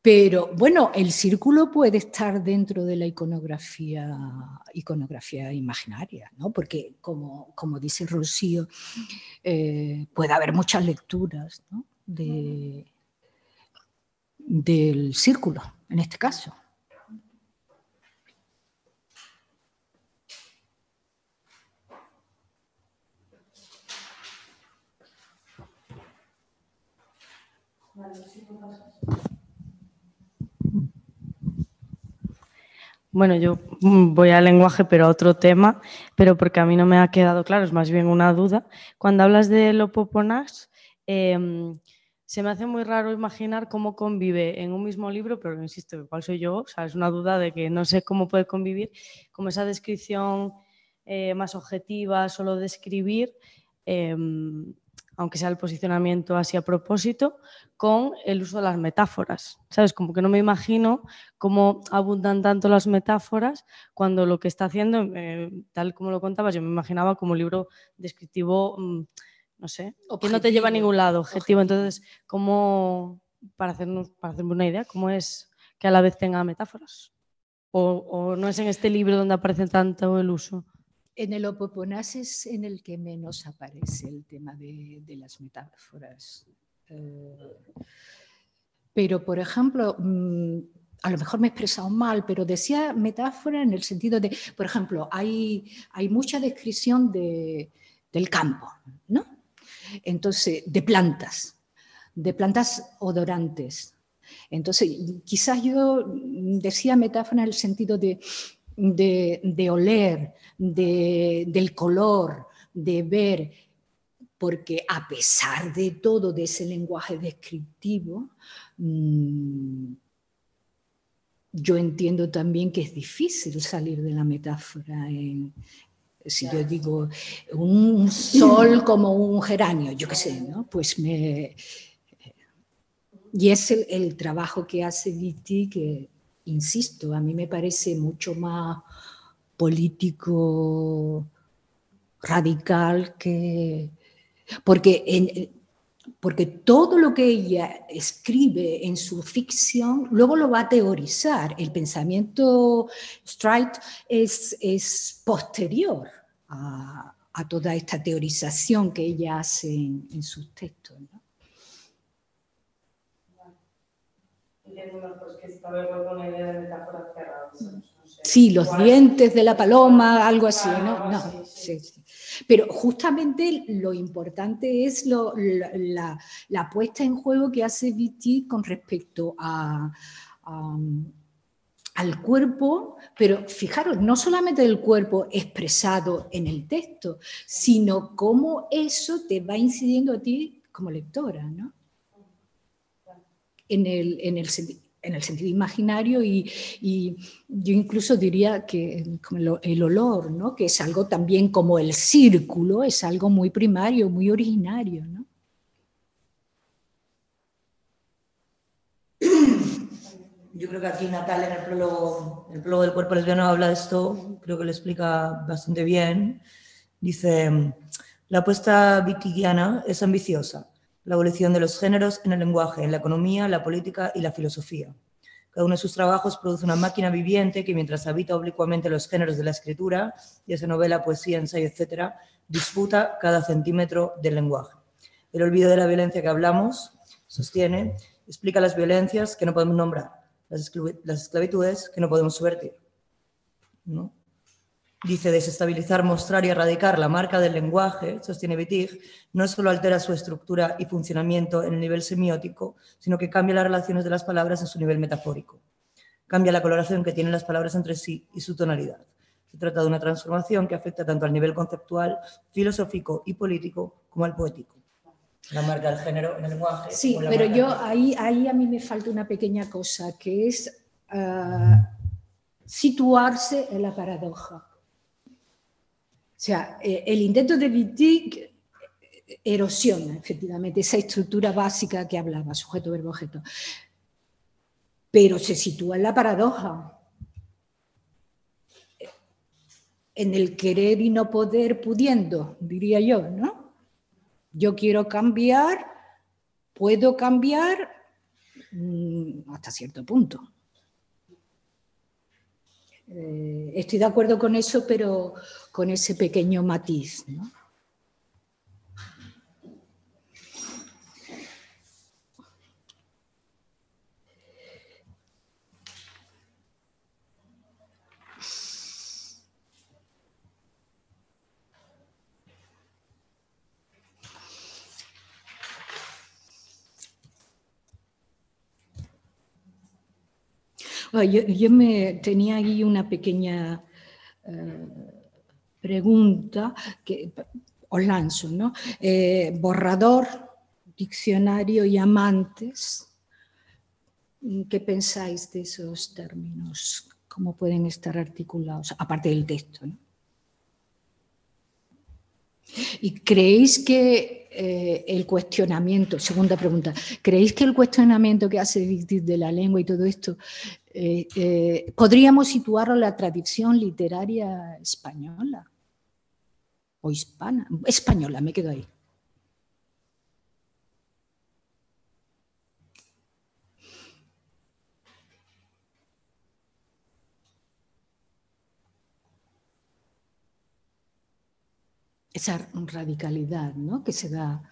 Pero bueno, el círculo puede estar dentro de la iconografía, iconografía imaginaria, ¿no? porque como, como dice Rocío, eh, puede haber muchas lecturas de, del círculo, en este caso. Bueno, yo voy al lenguaje, pero a otro tema, pero porque a mí no me ha quedado claro, es más bien una duda. Cuando hablas de lo poponas, eh, se me hace muy raro imaginar cómo convive en un mismo libro, pero insisto, ¿cuál soy yo? O sea, es una duda de que no sé cómo puede convivir, como esa descripción eh, más objetiva, solo describir, em, aunque sea el posicionamiento así a propósito, con el uso de las metáforas. ¿Sabes? Como que no me imagino cómo abundan tanto las metáforas cuando lo que está haciendo, eh, tal como lo contabas, yo me imaginaba como un libro descriptivo. Mm, no sé, que no te lleva a ningún lado, objetivo. Entonces, ¿cómo, para hacernos, para hacerme una idea, cómo es que a la vez tenga metáforas? ¿O, no es en este libro donde aparece tanto el uso? En el Opoponas es en el que menos aparece el tema de, las metáforas. Eh, pero, por ejemplo, mm, a lo mejor me he expresado mal, pero decía metáfora en el sentido de, por ejemplo, hay, hay mucha descripción de, del campo, ¿no? Entonces, de plantas, de plantas odorantes. Entonces, quizás yo decía metáfora en el sentido de, de, oler, de, del color, de ver, porque a pesar de todo, de ese lenguaje descriptivo, mm, yo entiendo también que es difícil salir de la metáfora en, si yo digo un sol como un geranio, yo qué sé, ¿no? Pues me... Y es el, trabajo que hace Viti que, insisto, a mí me parece mucho más político, radical que... Porque, porque todo lo que ella escribe en su ficción luego lo va a teorizar. El pensamiento Streit es, es posterior a, toda esta teorización que ella hace en, sus textos. Sí, los dientes de la paloma, algo así, ¿no? no sí, sí. Pero justamente lo importante es la, puesta en juego que hace Viti con respecto a al cuerpo, pero fijaros, no solamente el cuerpo expresado en el texto, sino cómo eso te va incidiendo a ti como lectora, ¿no? En el, en el, sentido imaginario y, yo incluso diría que el olor, ¿no? que es algo también como el círculo, es algo muy primario, muy originario. ¿no? yo creo que aquí Natal en el prólogo, el prólogo del cuerpo lesbiano habla de esto, creo que lo explica bastante bien. Dice, la apuesta vitigiana es ambiciosa, la evolución de los géneros en el lenguaje, en la economía, la política y la filosofía. Cada uno de sus trabajos produce una máquina viviente que mientras habita oblicuamente los géneros de la escritura, ya sea novela, poesía, ensayo, etc., disputa cada centímetro del lenguaje. El olvido de la violencia que hablamos, sostiene, explica las violencias que no podemos nombrar las, esclavitudes que no podemos subvertir. ¿no? Dice, desestabilizar, mostrar y erradicar la marca del lenguaje, sostiene Wittig, no solo altera su estructura y funcionamiento en el nivel semiótico, sino que cambia las relaciones de las palabras en su nivel metafórico. Cambia la coloración que tienen las palabras entre sí y su tonalidad. Se trata de una transformación que afecta tanto al nivel conceptual, filosófico y político como al poético la marca del género en el lenguaje. Sí, pero yo ahí, ahí a mí me falta una pequeña cosa, que es ah, situarse en la paradoja. O sea, eh, el intento de Wittig erosiona efectivamente esa estructura básica que hablaba, sujeto, verbo, objeto. Pero se sitúa en la paradoja, en el querer y no poder pudiendo, diría yo, ¿no? Yo quiero cambiar, puedo cambiar mm, hasta cierto punto. Eh, estoy de acuerdo con eso, pero con ese pequeño matiz. ¿no? Yo, me tenía ahí una pequeña eh, pregunta que os lanzo, ¿no? Eh, borrador diccionario y amantes. ¿Qué pensáis de esos términos? ¿Cómo pueden estar articulados? Aparte del texto. ¿Y creéis que eh, el cuestionamiento, segunda pregunta, ¿creéis que el cuestionamiento que hace de la lengua y todo esto, eh, podríamos situarlo en la tradición literaria española? O hispana, española, me quedo ahí. esa radicalidad ¿no? que se da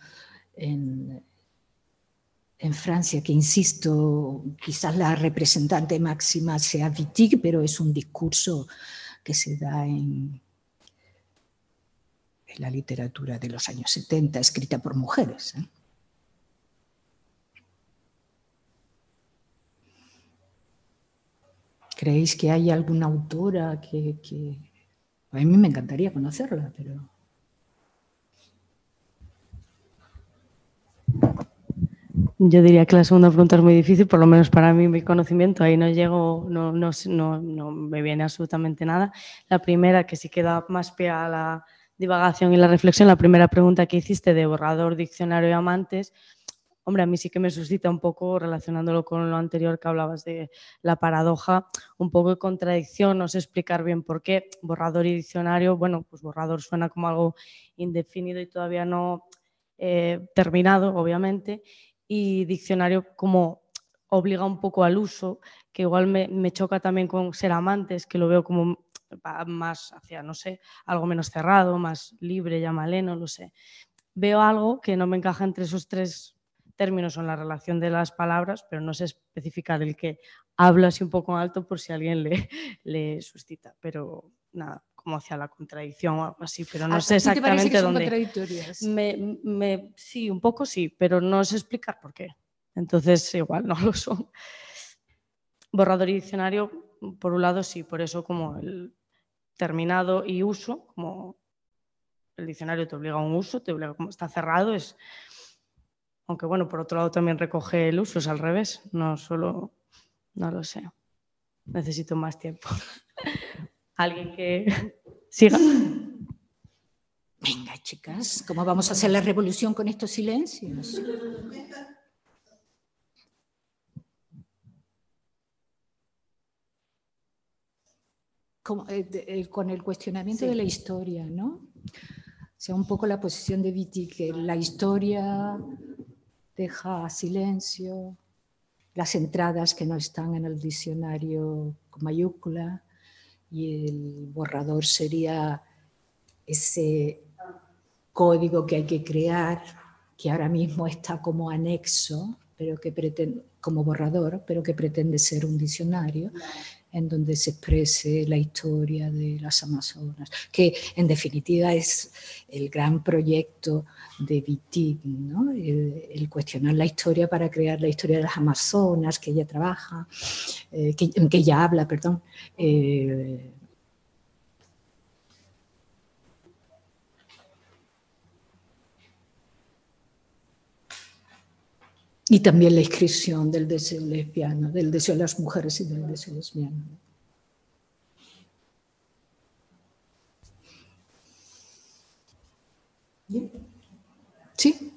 en, Francia, que insisto, quizás la representante máxima sea Wittig, pero es un discurso que se da en, en la literatura de los años 70, escrita por mujeres. ¿eh? ¿Creéis que hay alguna autora que. A mí me encantaría conocerla, pero... Yo diría que la segunda pregunta es muy difícil, por lo menos para mí, mi conocimiento, ahí no llego, no, no, no, me viene absolutamente nada. La primera, que sí queda más pie a la divagación y la reflexión, la primera pregunta que hiciste de borrador, diccionario y amantes, hombre, a mí sí que me suscita un poco, relacionándolo con lo anterior que hablabas de la paradoja, un poco de contradicción, no sé explicar bien por qué. Borrador y diccionario, bueno, pues borrador suena como algo indefinido y todavía no eh, terminado, obviamente, y diccionario como obliga un poco al uso, que igual me, choca también con ser amantes, que lo veo como más hacia, no sé, algo menos cerrado, más libre, llámale, no lo sé. Veo algo que no me encaja entre esos tres términos o en la relación de las palabras, pero no sé especificar el que hablo así un poco alto por si alguien le, le suscita. Pero nada, como hacia la contradicción o algo así, pero no sé exactamente que dónde. contradictorias? Me, me, sí, un poco sí, pero no sé explicar por qué. Entonces, igual no lo son. Borrador y diccionario, por un lado, sí, por eso como el terminado y uso, como el diccionario te obliga a un uso, te obliga, como está cerrado, es. Aunque bueno, por otro lado también recoge el uso, es al revés, no solo. No lo sé. Necesito más tiempo. alguien que siga. Venga, chicas, ¿cómo vamos a hacer la revolución con estos silencios? Eh, eh, con el cuestionamiento de la historia, ¿no? O sea, un poco la posición de Viti, que la historia deja silencio, las entradas que no están en el diccionario con mayúscula, y el borrador sería ese código que hay que crear, que ahora mismo está como anexo, pero que pretende, como borrador, pero que pretende ser un diccionario en donde se exprese la historia de las Amazonas, que en definitiva es el gran proyecto de Wittig, ¿no? el, cuestionar la historia para crear la historia de las Amazonas, que ella trabaja, eh, que, que, ella habla, perdón. Eh, Y también la inscripción del deseo lesbiano, del deseo de las mujeres y del deseo lesbiano. Sí.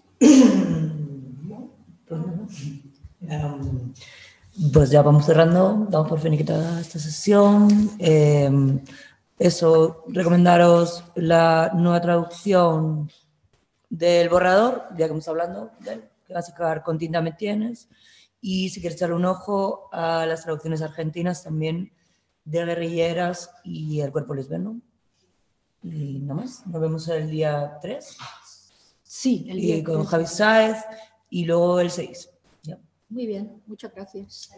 Pues ya vamos cerrando, damos por finiquitada esta sesión. Em, eso, recomendaros la nueva traducción del borrador, ya que estamos hablando de él que vas a acabar con Tinta Me Tienes. Y si quieres echarle un ojo a las traducciones argentinas también de Guerrilleras y El Cuerpo Lesbiano. Y nada más, nos vemos el día 3. Sí, el día y con Javi Sáez y luego el 6. ¿Ya? Muy bien, muchas gracias.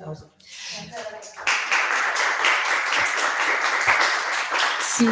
Sí.